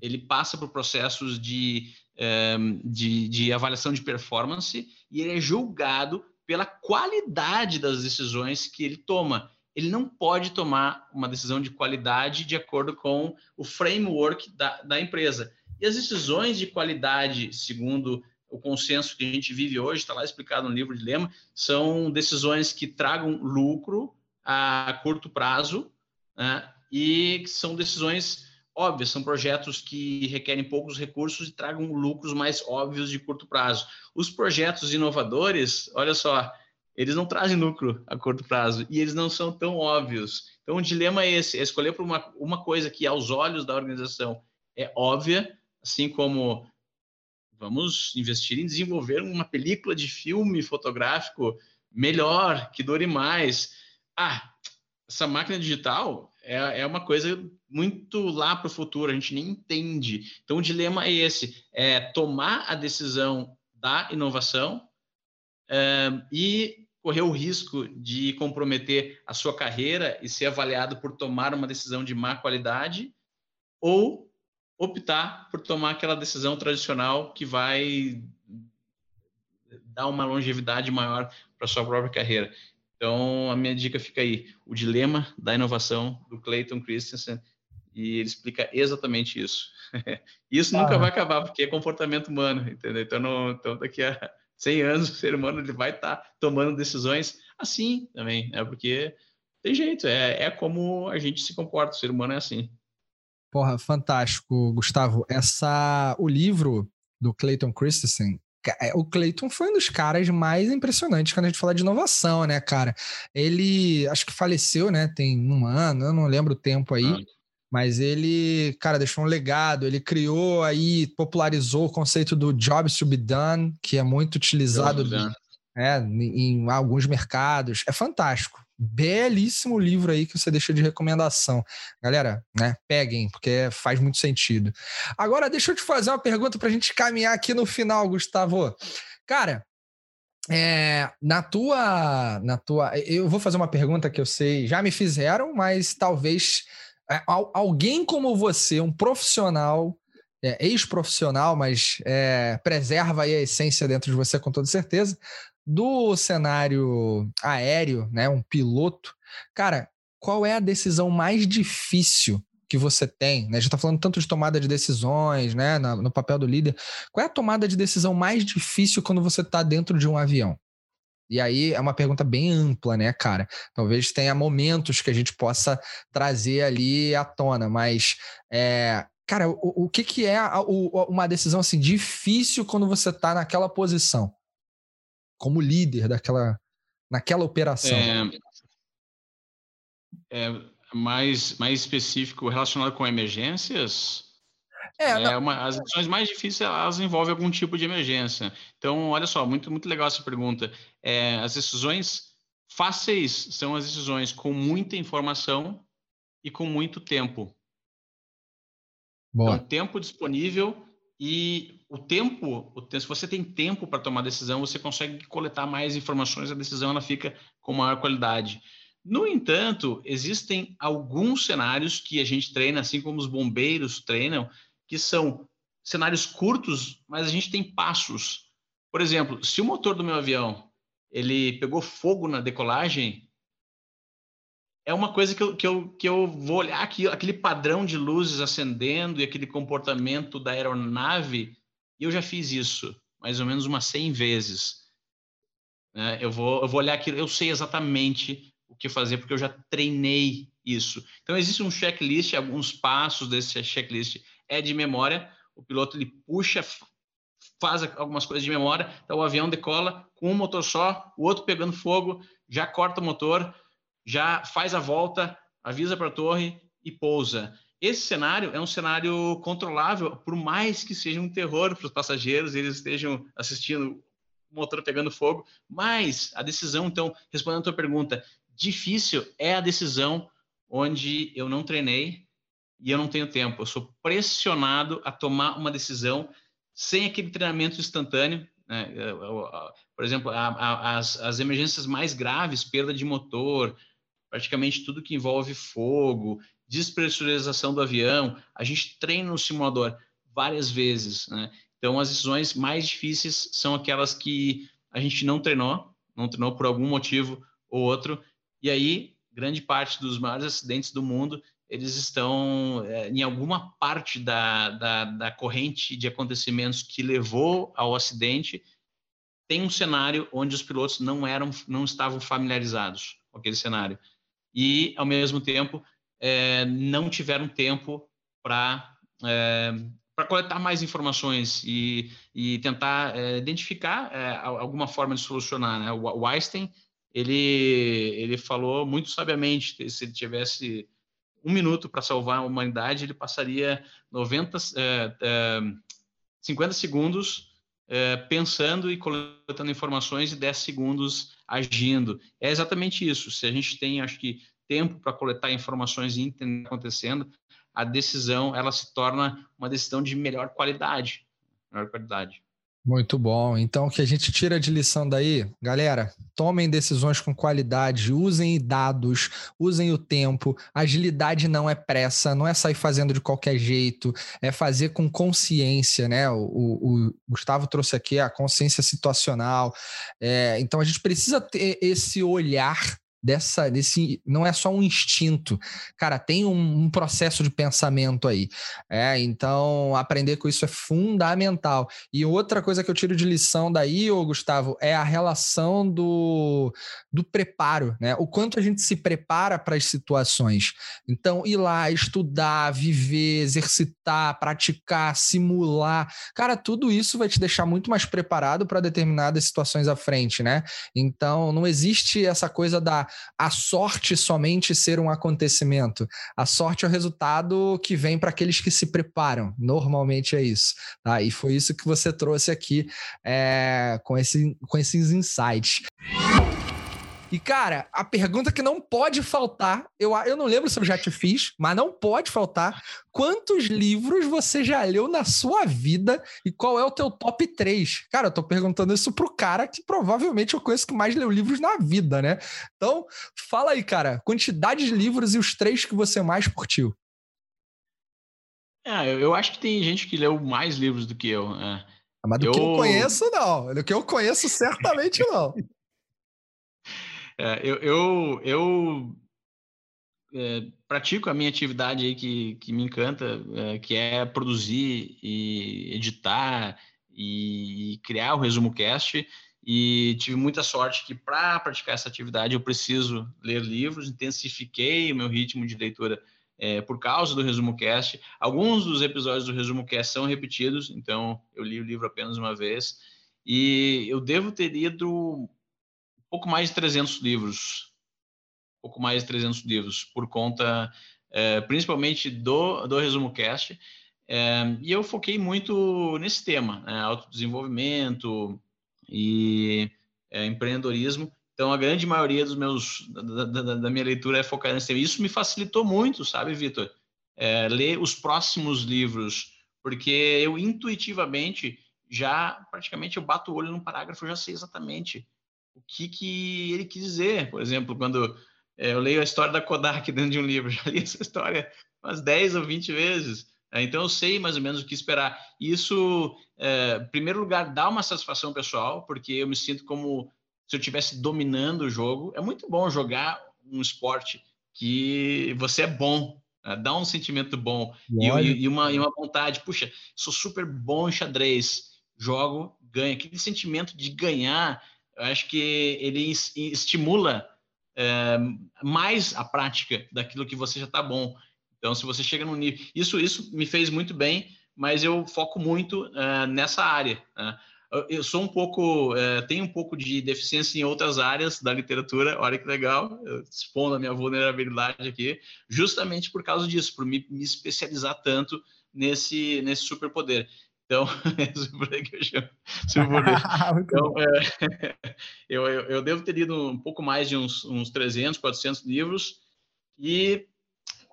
ele passa por processos de, é, de, de avaliação de performance e ele é julgado pela qualidade das decisões que ele toma. Ele não pode tomar uma decisão de qualidade de acordo com o framework da, da empresa. E as decisões de qualidade, segundo o consenso que a gente vive hoje, está lá explicado no livro de Lema, são decisões que tragam lucro a curto prazo né? e são decisões óbvias, são projetos que requerem poucos recursos e tragam lucros mais óbvios de curto prazo. Os projetos inovadores, olha só, eles não trazem lucro a curto prazo e eles não são tão óbvios. Então, o dilema é esse: é escolher por uma, uma coisa que, aos olhos da organização, é óbvia, assim como vamos investir em desenvolver uma película de filme fotográfico melhor, que dure mais. Ah, essa máquina digital é, é uma coisa muito lá para o futuro, a gente nem entende. Então, o dilema é esse: é tomar a decisão da inovação é, e correr o risco de comprometer a sua carreira e ser avaliado por tomar uma decisão de má qualidade, ou optar por tomar aquela decisão tradicional que vai dar uma longevidade maior para sua própria carreira. Então, a minha dica fica aí, o dilema da inovação do Clayton Christensen, e ele explica exatamente isso. isso ah. nunca vai acabar, porque é comportamento humano, entendeu? Então, não, então daqui a 100 anos, o ser humano ele vai estar tá tomando decisões assim também, né? Porque tem jeito, é, é como a gente se comporta, o ser humano é assim. Porra, fantástico, Gustavo. Essa, o livro do Clayton Christensen, é, o Clayton foi um dos caras mais impressionantes quando a gente fala de inovação, né, cara? Ele, acho que faleceu, né? Tem um ano, eu não lembro o tempo aí. Ah. Mas ele, cara, deixou um legado. Ele criou aí, popularizou o conceito do jobs to be done, que é muito utilizado é, em alguns mercados. É fantástico belíssimo livro aí que você deixa de recomendação. Galera, né, peguem, porque faz muito sentido. Agora, deixa eu te fazer uma pergunta para a gente caminhar aqui no final, Gustavo. Cara, é, na tua, na tua, eu vou fazer uma pergunta que eu sei, já me fizeram, mas talvez é, alguém como você, um profissional, é, ex-profissional, mas é, preserva aí a essência dentro de você com toda certeza do cenário aéreo, né, um piloto, cara, qual é a decisão mais difícil que você tem? Né? A gente está falando tanto de tomada de decisões, né, no, no papel do líder. Qual é a tomada de decisão mais difícil quando você está dentro de um avião? E aí é uma pergunta bem ampla, né, cara? Talvez tenha momentos que a gente possa trazer ali à tona, mas é, cara, o, o que, que é a, o, uma decisão assim difícil quando você está naquela posição? Como líder daquela naquela operação? É, é mais, mais específico relacionado com emergências? É, é uma, as decisões mais difíceis elas envolvem algum tipo de emergência. Então, olha só, muito, muito legal essa pergunta. É, as decisões fáceis são as decisões com muita informação e com muito tempo. Boa. Então, tempo disponível e o tempo, o tempo se você tem tempo para tomar decisão, você consegue coletar mais informações, a decisão ela fica com maior qualidade. No entanto, existem alguns cenários que a gente treina, assim como os bombeiros treinam, que são cenários curtos, mas a gente tem passos. Por exemplo, se o motor do meu avião ele pegou fogo na decolagem, é uma coisa que eu, que eu, que eu vou olhar aqui, aquele padrão de luzes acendendo e aquele comportamento da aeronave, e eu já fiz isso mais ou menos umas 100 vezes. Né? Eu, vou, eu vou olhar aquilo, eu sei exatamente o que fazer, porque eu já treinei isso. Então, existe um checklist, alguns passos desse checklist é de memória, o piloto ele puxa, faz algumas coisas de memória, então o avião decola com um motor só, o outro pegando fogo, já corta o motor, já faz a volta, avisa para a torre e pousa. Esse cenário é um cenário controlável, por mais que seja um terror para os passageiros, eles estejam assistindo o motor pegando fogo, mas a decisão, então, respondendo a tua pergunta, difícil é a decisão onde eu não treinei e eu não tenho tempo. Eu sou pressionado a tomar uma decisão sem aquele treinamento instantâneo. Né? Por exemplo, as, as emergências mais graves, perda de motor, praticamente tudo que envolve fogo, despressurização do avião, a gente treina no simulador várias vezes, né? Então, as decisões mais difíceis são aquelas que a gente não treinou, não treinou por algum motivo ou outro, e aí grande parte dos maiores acidentes do mundo eles estão é, em alguma parte da, da, da corrente de acontecimentos que levou ao acidente tem um cenário onde os pilotos não eram não estavam familiarizados com aquele cenário e, ao mesmo tempo, é, não tiveram tempo para é, para coletar mais informações e, e tentar é, identificar é, alguma forma de solucionar. Né? O Einstein ele, ele falou muito sabiamente que se ele tivesse um minuto para salvar a humanidade, ele passaria 90, é, é, 50 segundos é, pensando e coletando informações e 10 segundos agindo. É exatamente isso. Se a gente tem, acho que, tempo para coletar informações e entender o que está acontecendo, a decisão ela se torna uma decisão de melhor qualidade. Melhor qualidade. Muito bom. Então, o que a gente tira de lição daí, galera, tomem decisões com qualidade, usem dados, usem o tempo. Agilidade não é pressa, não é sair fazendo de qualquer jeito, é fazer com consciência, né? O, o, o Gustavo trouxe aqui a consciência situacional. É, então, a gente precisa ter esse olhar dessa desse não é só um instinto. Cara tem um, um, processo de pensamento aí. É então aprender com isso é fundamental. E outra coisa que eu tiro de lição daí ô Gustavo é a relação do, do preparo né? O quanto a gente se prepara para as situações. Então ir lá estudar viver exercitar praticar simular. Cara tudo isso vai te deixar muito mais preparado para determinadas situações à frente né? Então não existe essa coisa da a sorte somente ser um acontecimento. A sorte é o resultado que vem para aqueles que se preparam. Normalmente é isso. Tá? E foi isso que você trouxe aqui é, com, esse, com esses insights. E, cara, a pergunta que não pode faltar, eu, eu não lembro se eu já te fiz, mas não pode faltar. Quantos livros você já leu na sua vida e qual é o teu top 3? Cara, eu tô perguntando isso pro cara que provavelmente eu conheço que mais leu livros na vida, né? Então, fala aí, cara, quantidade de livros e os três que você mais curtiu. É, eu acho que tem gente que leu mais livros do que eu. É. Mas do eu... que eu conheço, não. Do que eu conheço, certamente não. É, eu eu, eu é, pratico a minha atividade aí que, que me encanta, é, que é produzir e editar e, criar o Resumo Cast. E tive muita sorte que para praticar essa atividade eu preciso ler livros, intensifiquei o meu ritmo de leitura é, por causa do Resumo Cast. Alguns dos episódios do Resumo Cast são repetidos, então eu li o livro apenas uma vez. E eu devo ter lido pouco mais de 300 livros, pouco mais de 300 livros, por conta é, principalmente do, do Resumo Cast. É, e eu foquei muito nesse tema, né, autodesenvolvimento e é, empreendedorismo. Então, a grande maioria dos meus da, da, da, minha leitura é focada nesse tema. Isso me facilitou muito, sabe, Vitor? É, ler os próximos livros, porque eu intuitivamente já praticamente eu bato o olho num parágrafo, já sei exatamente o que, que ele quis dizer. Por exemplo, quando é, eu leio a história da Kodak dentro de um livro, já li essa história umas 10 ou 20 vezes. Né? Então, eu sei mais ou menos o que esperar. Isso, é, em primeiro lugar, dá uma satisfação pessoal, porque eu me sinto como se eu estivesse dominando o jogo. É muito bom jogar um esporte que você é bom, né? dá um sentimento bom e, e, uma, e uma vontade. Puxa, sou super bom em xadrez, jogo, ganho. Aquele sentimento de ganhar eu acho que ele estimula é, mais a prática daquilo que você já está bom. Então, se você chega no nível. Isso, isso me fez muito bem, mas eu foco muito é, nessa área. Né? Eu sou um pouco, é, tenho um pouco de deficiência em outras áreas da literatura, olha que legal, expondo a minha vulnerabilidade aqui, justamente por causa disso, por me, me especializar tanto nesse, nesse superpoder. Então, é chamo. então, é, eu, eu, eu, devo ter lido um pouco mais de uns, uns 300, 400 livros. E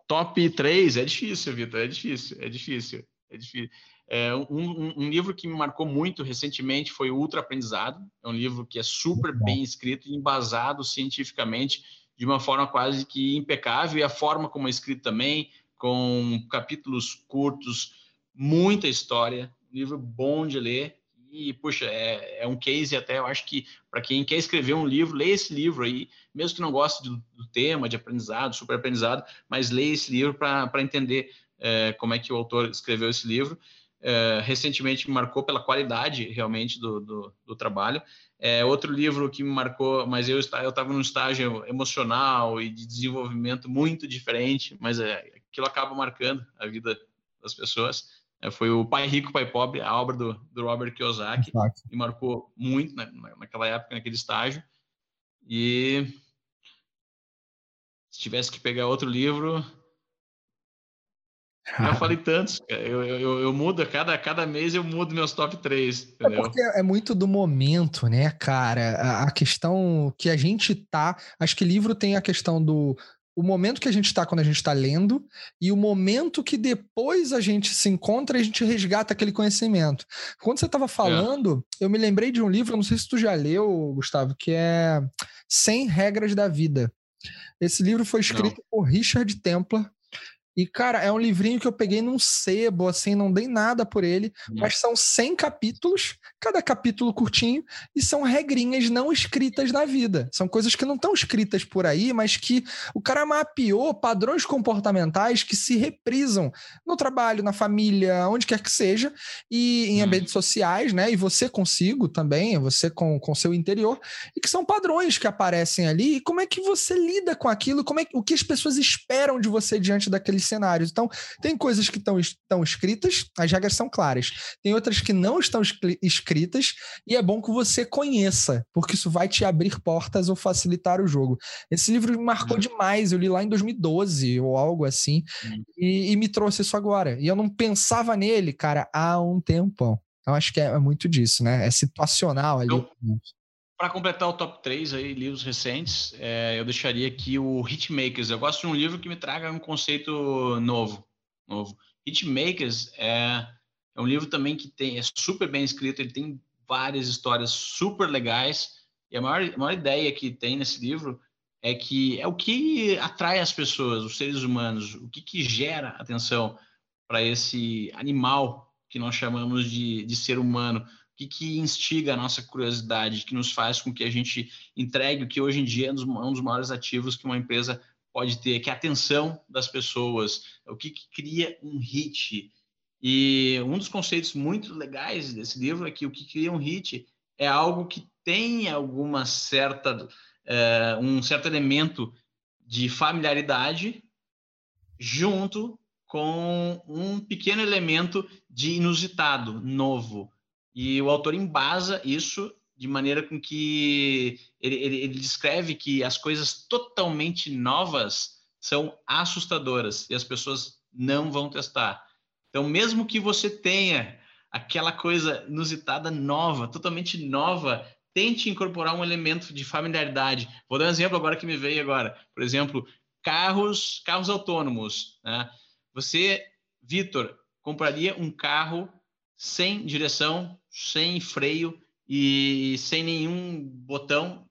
top 3 é difícil, Vitor, é difícil, é difícil, é difícil. É, um, um, livro que me marcou muito recentemente foi o Ultra Aprendizado. É um livro que é super bem escrito e embasado cientificamente de uma forma quase que impecável. E a forma como é escrito também, com capítulos curtos, muita história, livro bom de ler. E, puxa, é, é um case até, eu acho que para quem quer escrever um livro, leia esse livro aí, mesmo que não goste do, do tema, de aprendizado, super aprendizado, mas leia esse livro para entender é, como é que o autor escreveu esse livro. É, recentemente me marcou pela qualidade realmente do, do, do trabalho. É, outro livro que me marcou, mas eu estava num estágio emocional e de desenvolvimento muito diferente, mas é, aquilo acaba marcando a vida das pessoas. É, foi o Pai Rico, Pai Pobre, a obra do, do Robert Kiyosaki, Exato. me marcou muito na, naquela época, naquele estágio. E se tivesse que pegar outro livro, já falei tantos, eu, eu, eu, mudo, cada, cada mês eu mudo meus top 3. É entendeu? É porque é muito do momento, né, cara? A, a, questão que a gente tá. Acho que livro tem a questão do. O momento que a gente está quando a gente está lendo e o momento que depois a gente se encontra e a gente resgata aquele conhecimento. Quando você estava falando, é. eu me lembrei de um livro, não sei se tu já leu, Gustavo, que é 100 Regras da Vida. Esse livro foi escrito não. por Richard Templar, e, cara, é um livrinho que eu peguei num sebo, assim, não dei nada por ele, hum. mas são 100 capítulos, cada capítulo curtinho, e são regrinhas não escritas da vida. São coisas que não estão escritas por aí, mas que o cara mapeou padrões comportamentais que se reprisam no trabalho, na família, onde quer que seja, e em hum. ambientes sociais, né? E você consigo também, você com o seu interior, e que são padrões que aparecem ali, e como é que você lida com aquilo, como é o que as pessoas esperam de você diante daquele aqueles cenários. Então, tem coisas que estão, estão escritas, as regras são claras. Tem outras que não estão escritas, e é bom que você conheça, porque isso vai te abrir portas ou facilitar o jogo. Esse livro me marcou uhum. demais, eu li lá em 2012 ou algo assim, uhum. e, e, me trouxe isso agora. E eu não pensava nele, cara, há um tempão. Então, acho que é, é muito disso, né? É situacional ali. Então, para completar o top 3 aí, livros recentes, é, eu deixaria aqui o Hitmakers. Eu gosto de um livro que me traga um conceito novo. novo. Hitmakers é, é um livro também que tem, é super bem escrito, ele tem várias histórias super legais. E a maior, a maior ideia que tem nesse livro é que é o que atrai as pessoas, os seres humanos, o que, que gera atenção para esse animal que nós chamamos de, de ser humano que, que instiga a nossa curiosidade, que nos faz com que a gente entregue o que hoje em dia é um dos maiores ativos que uma empresa pode ter, que é a atenção das pessoas, o que, que cria um hit. E um dos conceitos muito legais desse livro é que o que cria um hit é algo que tem alguma certa é, um certo elemento de familiaridade junto com um pequeno elemento de inusitado, novo. E o autor embasa isso de maneira com que ele, ele, ele, descreve que as coisas totalmente novas são assustadoras e as pessoas não vão testar. Então, mesmo que você tenha aquela coisa inusitada nova, totalmente nova, tente incorporar um elemento de familiaridade. Vou dar um exemplo agora que me veio agora. Por exemplo, carros, carros autônomos. Né? Você, Vitor, compraria um carro sem direção, sem freio e sem nenhum botão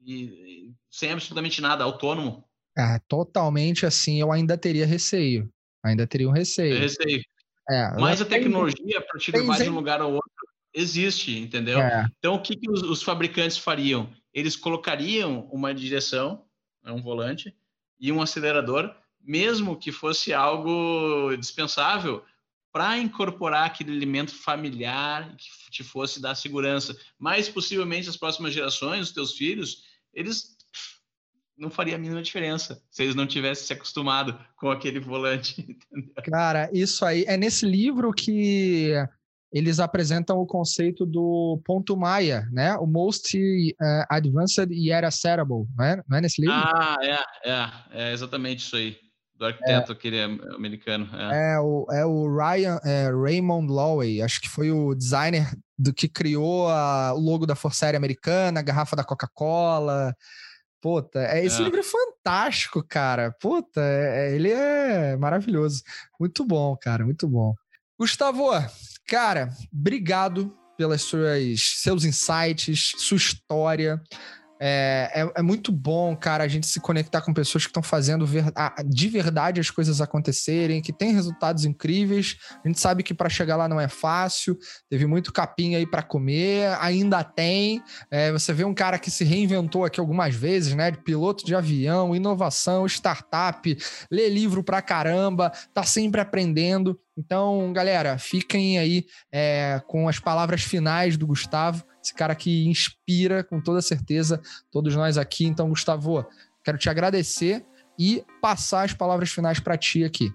e sem absolutamente nada, autônomo. É, totalmente assim, eu ainda teria receio. Ainda teria um receio. É receio. É, Mas a tecnologia, para te levar de um lugar ao outro, existe, entendeu? É. Então, o que, que os, os, fabricantes fariam? Eles colocariam uma direção, né, um volante, e um acelerador, mesmo que fosse algo dispensável, para incorporar aquele elemento familiar que te fosse dar segurança. Mas possivelmente as próximas gerações, os teus filhos, eles não faria a mínima diferença se eles não tivessem se acostumado com aquele volante. Entendeu? Cara, isso aí é nesse livro que eles apresentam o conceito do ponto Maia, né? O Most uh, Advanced Yet Acceptable, não é? não é nesse livro? Ah, é, é, é exatamente isso aí do arquiteto é, aquele americano. É, é o, é o Ryan, é, Raymond Loewy, acho que foi o designer do que criou a, o logo da Força Aérea Americana, a garrafa da Coca-Cola. Puta, é, esse é. livro é fantástico, cara. Puta, é, é, ele é maravilhoso. Muito bom, cara, muito bom. Gustavo, cara, obrigado pelas suas seus insights, sua história. É, é, é, muito bom, cara, a gente se conectar com pessoas que estão fazendo ver, de verdade as coisas acontecerem, que tem resultados incríveis. A gente sabe que para chegar lá não é fácil, teve muito capim aí para comer, ainda tem. É, você vê um cara que se reinventou aqui algumas vezes, né? De piloto de avião, inovação, startup, lê livro pra caramba, tá sempre aprendendo. Então, galera, fiquem aí é, com as palavras finais do Gustavo esse cara que inspira com toda certeza todos nós aqui. Então, Gustavo, quero te agradecer e passar as palavras finais para ti aqui.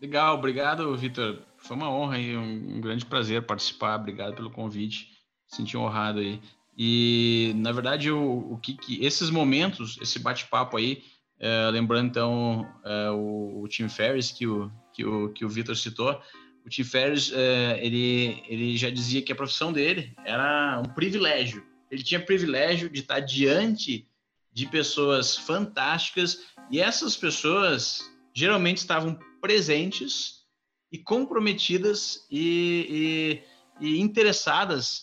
Legal, obrigado, Vitor. Foi uma honra e um, grande prazer participar. Obrigado pelo convite. Senti honrado aí. E, na verdade, o, o que, que esses momentos, esse bate-papo aí, é, lembrando então é, o, o Tim Ferriss que o, que o, que o Vitor citou, o Tim Ferriss, é, ele, ele já dizia que a profissão dele era um privilégio. Ele tinha privilégio de estar diante de pessoas fantásticas e essas pessoas geralmente estavam presentes e comprometidas e, e, e interessadas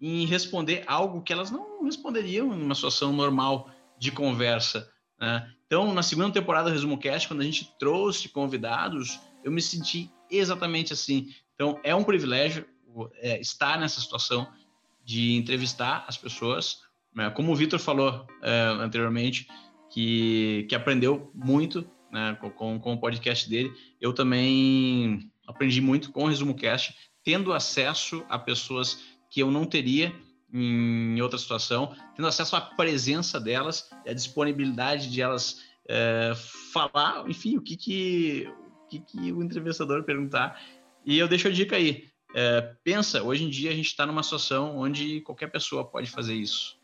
em responder algo que elas não responderiam em uma situação normal de conversa. Né? Então, na segunda temporada do Resumo Cast, quando a gente trouxe convidados, eu me senti exatamente assim. Então, é um privilégio é, estar nessa situação de entrevistar as pessoas, né? Como o Vitor falou é, anteriormente, que, que aprendeu muito né, com, com o podcast dele, eu também aprendi muito com o Resumo Cast, tendo acesso a pessoas que eu não teria em outra situação, tendo acesso à presença delas, a disponibilidade de elas é, falar, enfim, o que que, que que o entrevistador perguntar. E eu deixo a dica aí. É, pensa, hoje em dia a gente está numa situação onde qualquer pessoa pode fazer isso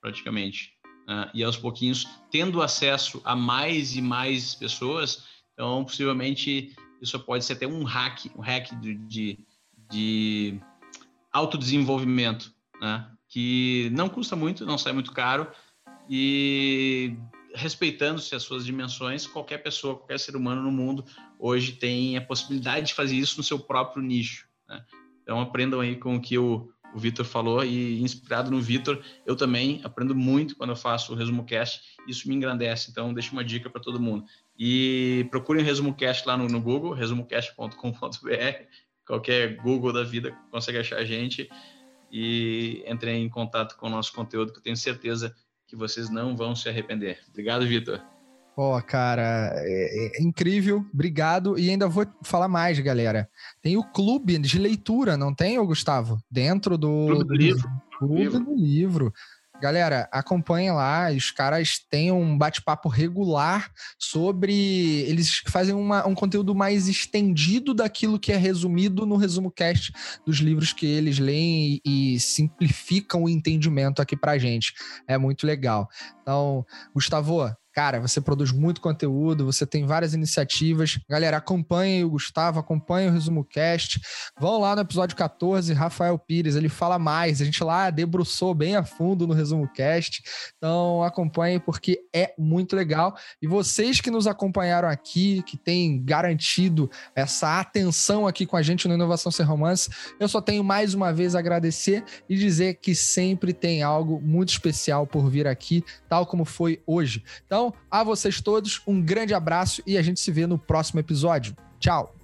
praticamente. Uh, e aos pouquinhos, tendo acesso a mais e mais pessoas, então possivelmente isso pode ser até um hack, um hack de, de, de autodesenvolvimento, né? que não custa muito, não sai muito caro e respeitando-se as suas dimensões, qualquer pessoa, qualquer ser humano no mundo hoje tem a possibilidade de fazer isso no seu próprio nicho. Né? Então aprendam aí com o que o, o Vitor falou e inspirado no Vitor, eu também aprendo muito quando eu faço o Resumo Cast, isso me engrandece, então deixo uma dica para todo mundo. E procurem o Resumo Cast lá no, no Google, resumocast.com.br, qualquer Google da vida consegue achar a gente e entrem em contato com o nosso conteúdo, que eu tenho certeza que vocês não vão se arrepender. Obrigado, Vitor. Ó, oh, cara, é, é, incrível, obrigado. E ainda vou falar mais, galera. Tem o clube de leitura, não tem, Gustavo? Dentro do. Clube do livro. Clube livro. do livro. Galera, acompanha lá, os caras têm um bate-papo regular sobre. Eles fazem uma, um conteúdo mais estendido daquilo que é resumido no resumo cast dos livros que eles leem e, e simplificam o entendimento aqui pra gente. É muito legal. Então, Gustavo, Cara, você produz muito conteúdo, você tem várias iniciativas. Galera, acompanhem o Gustavo, acompanhem o Resumo Cast. Vão lá no episódio 14, Rafael Pires, ele fala mais. A gente lá debruçou bem a fundo no Resumo Cast. Então, acompanhem porque é muito legal. E vocês que nos acompanharam aqui, que têm garantido essa atenção aqui com a gente no Inovação Sem Romance, eu só tenho mais uma vez agradecer e dizer que sempre tem algo muito especial por vir aqui, tal como foi hoje. Então, então, a vocês todos, um grande abraço e a gente se vê no próximo episódio. Tchau!